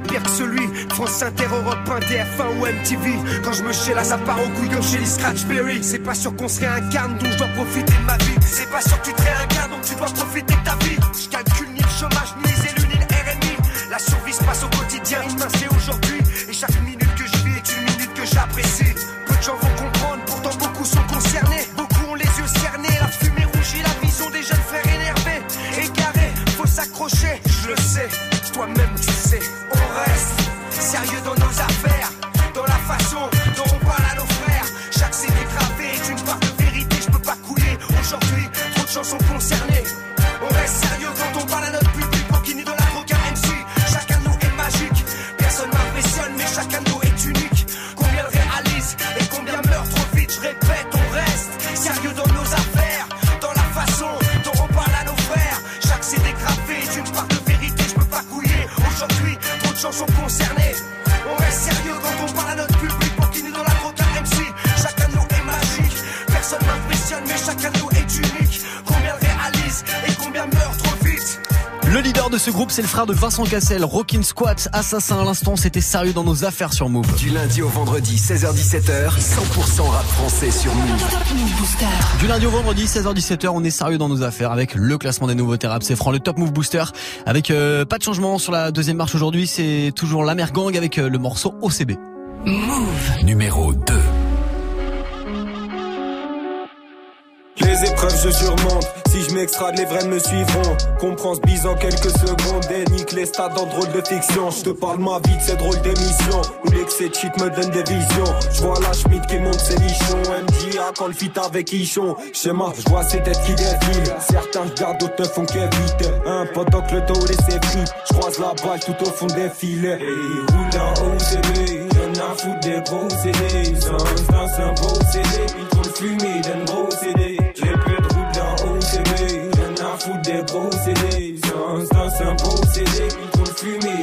Pire que celui France Inter, Europe 1, TF1 ou MTV. Quand je me là, ça part au couillon chez les Scratchberry. C'est pas sûr qu'on se réincarne, donc je dois profiter de ma vie. C'est pas sûr que tu te réincarnes, donc tu dois profiter de ta vie. Je calcule ni le chômage, ni les élus, ni le RMI. La survie se passe au quotidien, c'est aujourd'hui. C'est le frère de Vincent Cassel, Rockin' Squat, assassin à l'instant, c'était sérieux dans nos affaires sur Move. Du lundi au vendredi, 16h-17h, 100% rap français sur Move. Du lundi au vendredi, 16h-17h, on est sérieux dans nos affaires avec le classement des nouveautés rap. C'est franc, le Top Move Booster. Avec euh, pas de changement sur la deuxième marche aujourd'hui, c'est toujours la mer gang avec euh, le morceau OCB. Move. Numéro 2. Les épreuves je surmonte Si je m'extrade les vrais me suivront. Comprends ce bise en quelques secondes. Et nique les stades en drôle de fiction. Je te parle ma vie de ces drôles d'émissions Où l'excès de shit me donne des visions. Je vois la Schmidt qui monte ses nichons MJA quand le fit avec Ichon. Schéma, je vois ces têtes qui défilent. Certains regardent, d'autres ne font qu'éviter Un pendant que le dos laissé pris Je croise la balle tout au fond des filets. Et il roule en OCB Y'en a foutre des gros CD Sans un beau CD Ils trop le fumé gros CD. Sans dans un le fumé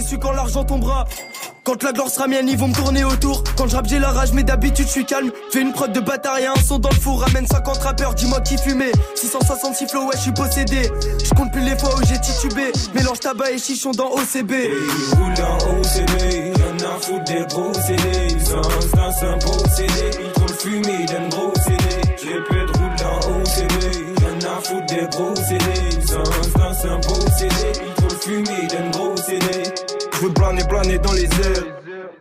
su quand l'argent tombera quand la gloire sera mienne, ils vont me tourner autour. Quand je rappe, j'ai la rage, mais d'habitude, je suis calme. Fais une prod de bâtard et un son dans le four. Ramène 50 rappeurs, dis-moi qui fumait. 666 flow, ouais, je suis possédé. Je compte plus les fois où j'ai titubé. Mélange tabac et chichon dans OCB. Ils roulent dans OCB, y'en a foutre des gros CD. Sans un beau CD, ils trop le fumé d'un gros CD. Peu de roule dans OCB, y'en a foutre des gros CD. Sans un beau CD, ils trop le CD. Je veux planer, planer dans les airs.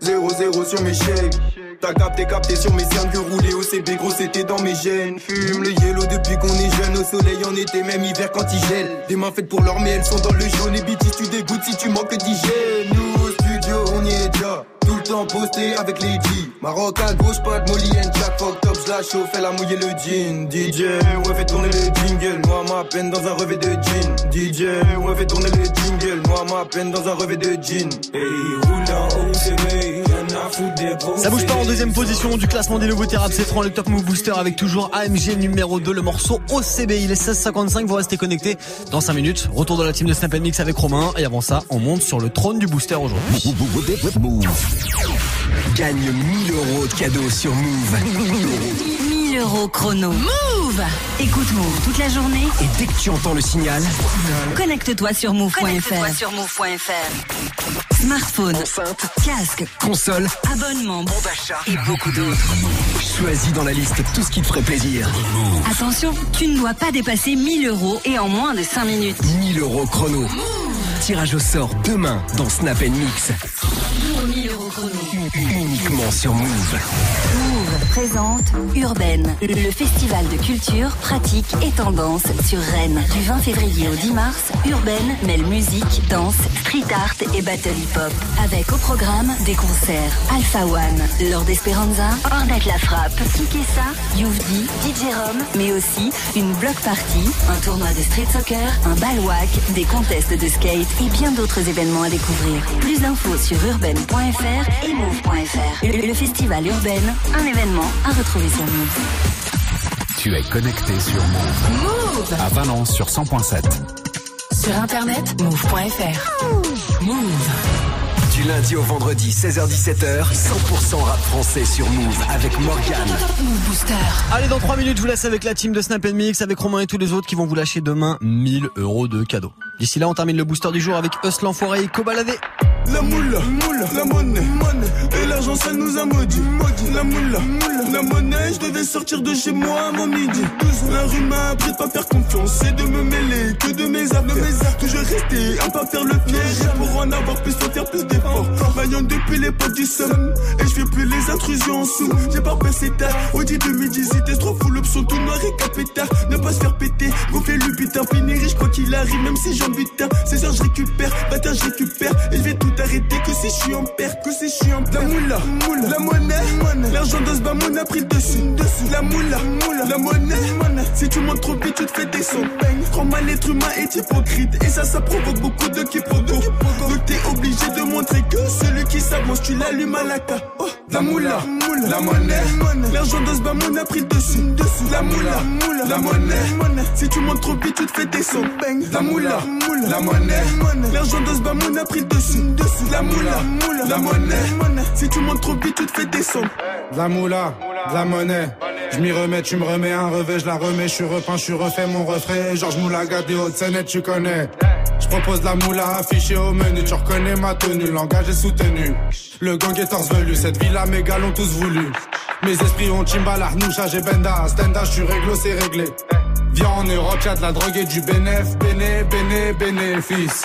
0-0 sur mes shakes. T'as capté, capté sur mes cernes que rouler au CB, gros c'était dans mes gènes. Fume le yellow depuis qu'on est jeune, au soleil en été, même hiver quand il gèle. Des mains faites pour l'or, mais elles sont dans le jaune. Et BT, tu dégoûtes si tu manques d'hygiène. Avec les G. Maroc à gauche, pas de Molly and Jack, fuck top, je la chauffe, elle a mouillé le jean. DJ, ouais, fait tourner le jingle. Moi, ma peine dans un revêt de jean. DJ, ouais, fait tourner le jingle. Moi, ma peine dans un revêt de jean. Il roule en y'en Ça bouge pas en deuxième position du classement des nouveautés rap, c'est franc le Top Move Booster avec toujours AMG numéro 2, le morceau OCB. Il est 16h55, vous restez connectés dans 5 minutes. Retour de la team de Snap Mix avec Romain. Et avant ça, on monte sur le trône du booster aujourd'hui. Gagne 1000 euros de cadeaux sur Move. 1000 euros chrono. Move Écoute Move toute la journée. Et dès que tu entends le signal, Connecte-toi sur move.fr. sur move.fr. Smartphone, enceinte, casque, console, abonnement, bon d'achat et beaucoup d'autres. Choisis dans la liste tout ce qui te ferait plaisir. Attention, tu ne dois pas dépasser 1000 euros et en moins de 5 minutes. 1000 euros chrono. Tirage au sort demain dans Snap Mix. Pour 1000 euros chrono. Uniquement sur Move. Move présente Urbaine, le festival de culture, pratique et tendance sur Rennes. Du 20 février au 10 mars, Urbaine mêle musique, danse, street art et battle hip-hop. Avec au programme des concerts Alpha One, Lord Esperanza, Ornette La Frappe, Kikessa, Youvdi, DJ Rom, mais aussi une block party, un tournoi de street soccer, un balwak, des contests de skate et bien d'autres événements à découvrir. Plus d'infos sur urbaine.fr et move.fr. Le, le festival Urbaine, un événement à retrouver sur Move. Tu es connecté sur Move. Move À Valence sur 100.7. Sur internet, move.fr. Move. Du lundi au vendredi, 16h-17h, 100% rap français sur Move avec Morgan. Move Booster. Allez, dans 3 minutes, je vous laisse avec la team de Snap Mix, avec Romain et tous les autres qui vont vous lâcher demain 1000 euros de cadeaux. D'ici là, on termine le booster du jour avec Us l'enfoiré et Kobalade. La moula, moula, la monnaie, monnaie. Et l'argent ça nous a maudit, maudit. La moula, moula, la monnaie. Je devais sortir de chez moi avant midi. La rue m'a appris de pas faire confiance et de me mêler que de mes affaires. De mes affaires. Que je restais à pas faire le piège. Et pour en avoir plus, faut faire plus d'efforts. Oh. Vaillant depuis l'époque du somme. Et je fais plus les intrusions en sous. J'ai pas passé tard. Audi 2018, trop fou l'option tout noir et capétard. Ne pas se faire péter. Gonfler le putain, finir riche quoi qu'il arrive. Même si j'en butin. 16 heures, je récupère. Matin, je récupère. Et je vais tout arrêter que si je suis en père, que si je suis en père. La moula, moula, la monnaie, l'argent de ce bamon a pris le dessus, dessus. La moula, moula, la monnaie, si tu montes trop vite, tu te fais descendre. Prends mal l'être humain est hypocrite, et ça, ça provoque beaucoup de quiproquos. Donc t'es obligé de montrer que celui qui s'avance, tu l'allumes à la ca. Oh, la moula, moula, la monnaie, l'argent de ce bamon a pris le dessus, dessus. La moula, moula, la monnaie, si tu montes trop vite, tu te fais descendre. La moula, moula, la monnaie, l'argent de ce bamon a pris le dessus, dessus. La moula, la monnaie. Si tu montes trop vite, tu te fais descendre. La moula, de la monnaie. Je m'y remets, tu me remets un revêt, je la remets, je suis repeint, je suis refait mon refrain. Georges Moulaga des Hautes-Seine, tu connais. Je propose la moula affichée au menu, tu reconnais ma tenue, langage est soutenu. Le gang est torse velu, cette villa mes gars l'ont tous voulu. Mes esprits ont Chimbala, Arnoucha, j'ai Benda, Stenda, je suis réglo, c'est réglé. Viens en Europe, y'a de la drogue et du bénéf, béné, béné, bénéfice.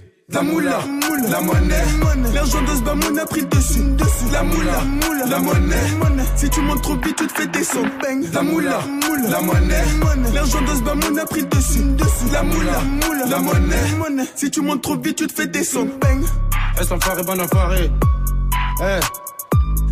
La moula, la monnaie, l'argent de ce bamon a pris le dessus. La moula, la monnaie, si tu montes trop vite, tu te fais descendre. La moula, la monnaie, l'argent de ce bamon a pris le dessus. La moula, la monnaie, si tu montes trop vite, tu te fais descendre. Eh, c'est enfoiré, bon enfoiré? Eh.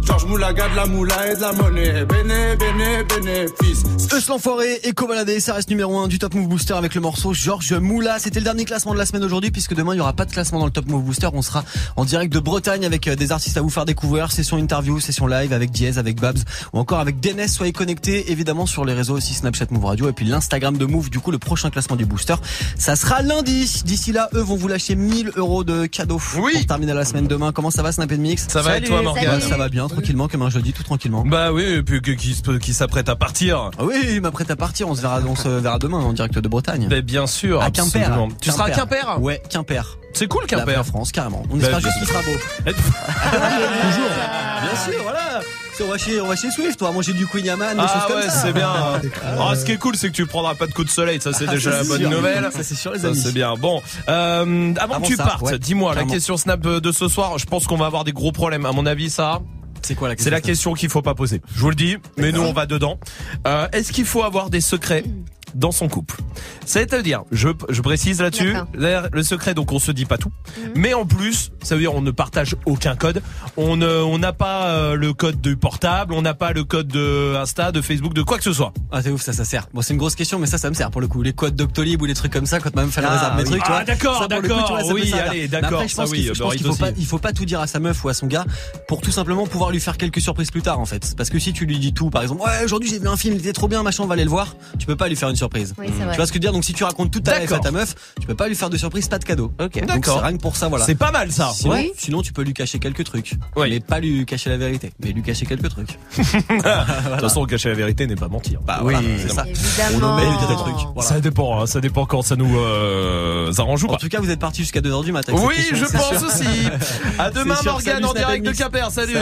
Georges Moulaga de la moula et de la monnaie. Béné, béné, bénéfice. Eus l'enfoiré et Kobalade, ça reste numéro 1 du Top Move Booster avec le morceau Georges Moula. C'était le dernier classement de la semaine aujourd'hui puisque demain il n'y aura pas de classement dans le Top Move Booster. On sera en direct de Bretagne avec euh, des artistes à vous faire découvrir, session interview, session live avec Diez, avec Babs ou encore avec Dennis. Soyez connectés évidemment sur les réseaux aussi Snapchat Move Radio et puis l'Instagram de Move. Du coup, le prochain classement du Booster, ça sera lundi. D'ici là, eux vont vous lâcher 1000 euros de cadeaux Oui. pour terminer la semaine demain. Comment ça va Snap Mix Ça va et toi, Morgane Ça va bien, tranquillement comme un jeudi, tout tranquillement. Bah oui, et puis qui, qui s'apprête à partir. Ah oui, il m'apprête à partir. On se verra, on se verra demain en direct de Bretagne. Ben, bien sûr, À Quimper. absolument. Tu seras à Quimper Ouais, Quimper. C'est cool La Quimper. vraie France, carrément. On Bah, espère bah, juste qu'il sera beau. Toujours. Bien sûr, voilà. On va chez, on va chez Swift, on va manger du Queen Yaman, des Ah choses comme ouais, ça. c'est bien. Ah, Ah, ce qui est cool, c'est que tu prendras pas de coup de soleil. Ça, c'est Ah, déjà la bonne sûr. nouvelle. Ça, c'est sûr, les Ça, amis. c'est bien. Bon, euh, avant, Avant que tu ça, partes, ouais, dis-moi la question Snap de ce soir. Je pense qu'on va avoir des gros problèmes. À mon avis, ça. C'est quoi la question C'est la question qu'il faut pas poser. Je vous le dis, mais nous on va dedans. Euh, Est-ce qu'il faut avoir des secrets? Dans son couple C'est-à-dire, je, je précise là-dessus, le secret, donc on se dit pas tout, mais en plus, ça veut dire on ne partage aucun code, on ne- on n'a pas euh, le code du portable, on n'a pas le code de Insta, de Facebook, de quoi que ce soit. Ah, c'est ouf, ça, ça sert. Bon, c'est une grosse question, mais ça, ça me sert pour le coup. Les codes Doctolib ou les trucs comme ça, quand même faire la Ah, réserve mes oui. trucs, tu Ah, d'accord, d'accord, oui, allez, d'accord, je ça pense oui, qu'il faut- pas, il faut pas tout dire à sa meuf ou à son gars pour tout simplement pouvoir lui faire quelques surprises plus tard, en fait. Parce que si tu lui dis tout, par exemple, ouais, aujourd'hui j'ai vu un film, il était trop bien, machin, on va aller le voir. Tu peux pas lui faire une surprise. Oui. Tu vois ce que je veux dire Donc si tu racontes toute ta life à ta meuf, tu peux pas lui faire de surprise, pas de cadeau. Ok, Donc d'accord. c'est rien que pour ça, voilà. C'est pas mal ça. Sinon, Ouais. sinon, tu peux lui cacher quelques trucs. Oui. Mais pas lui cacher la vérité, mais lui cacher quelques trucs. De toute façon, cacher la vérité n'est pas mentir. Bah voilà, c'est ça. Évidemment. Des trucs. Voilà. Ça dépend, hein, ça dépend quand ça nous euh, arrange ou En pas. tout cas, vous êtes parti jusqu'à 2h du matin. Oui, je pense sûr. aussi. À demain. Morgane, en direct de. Quimper. Salut.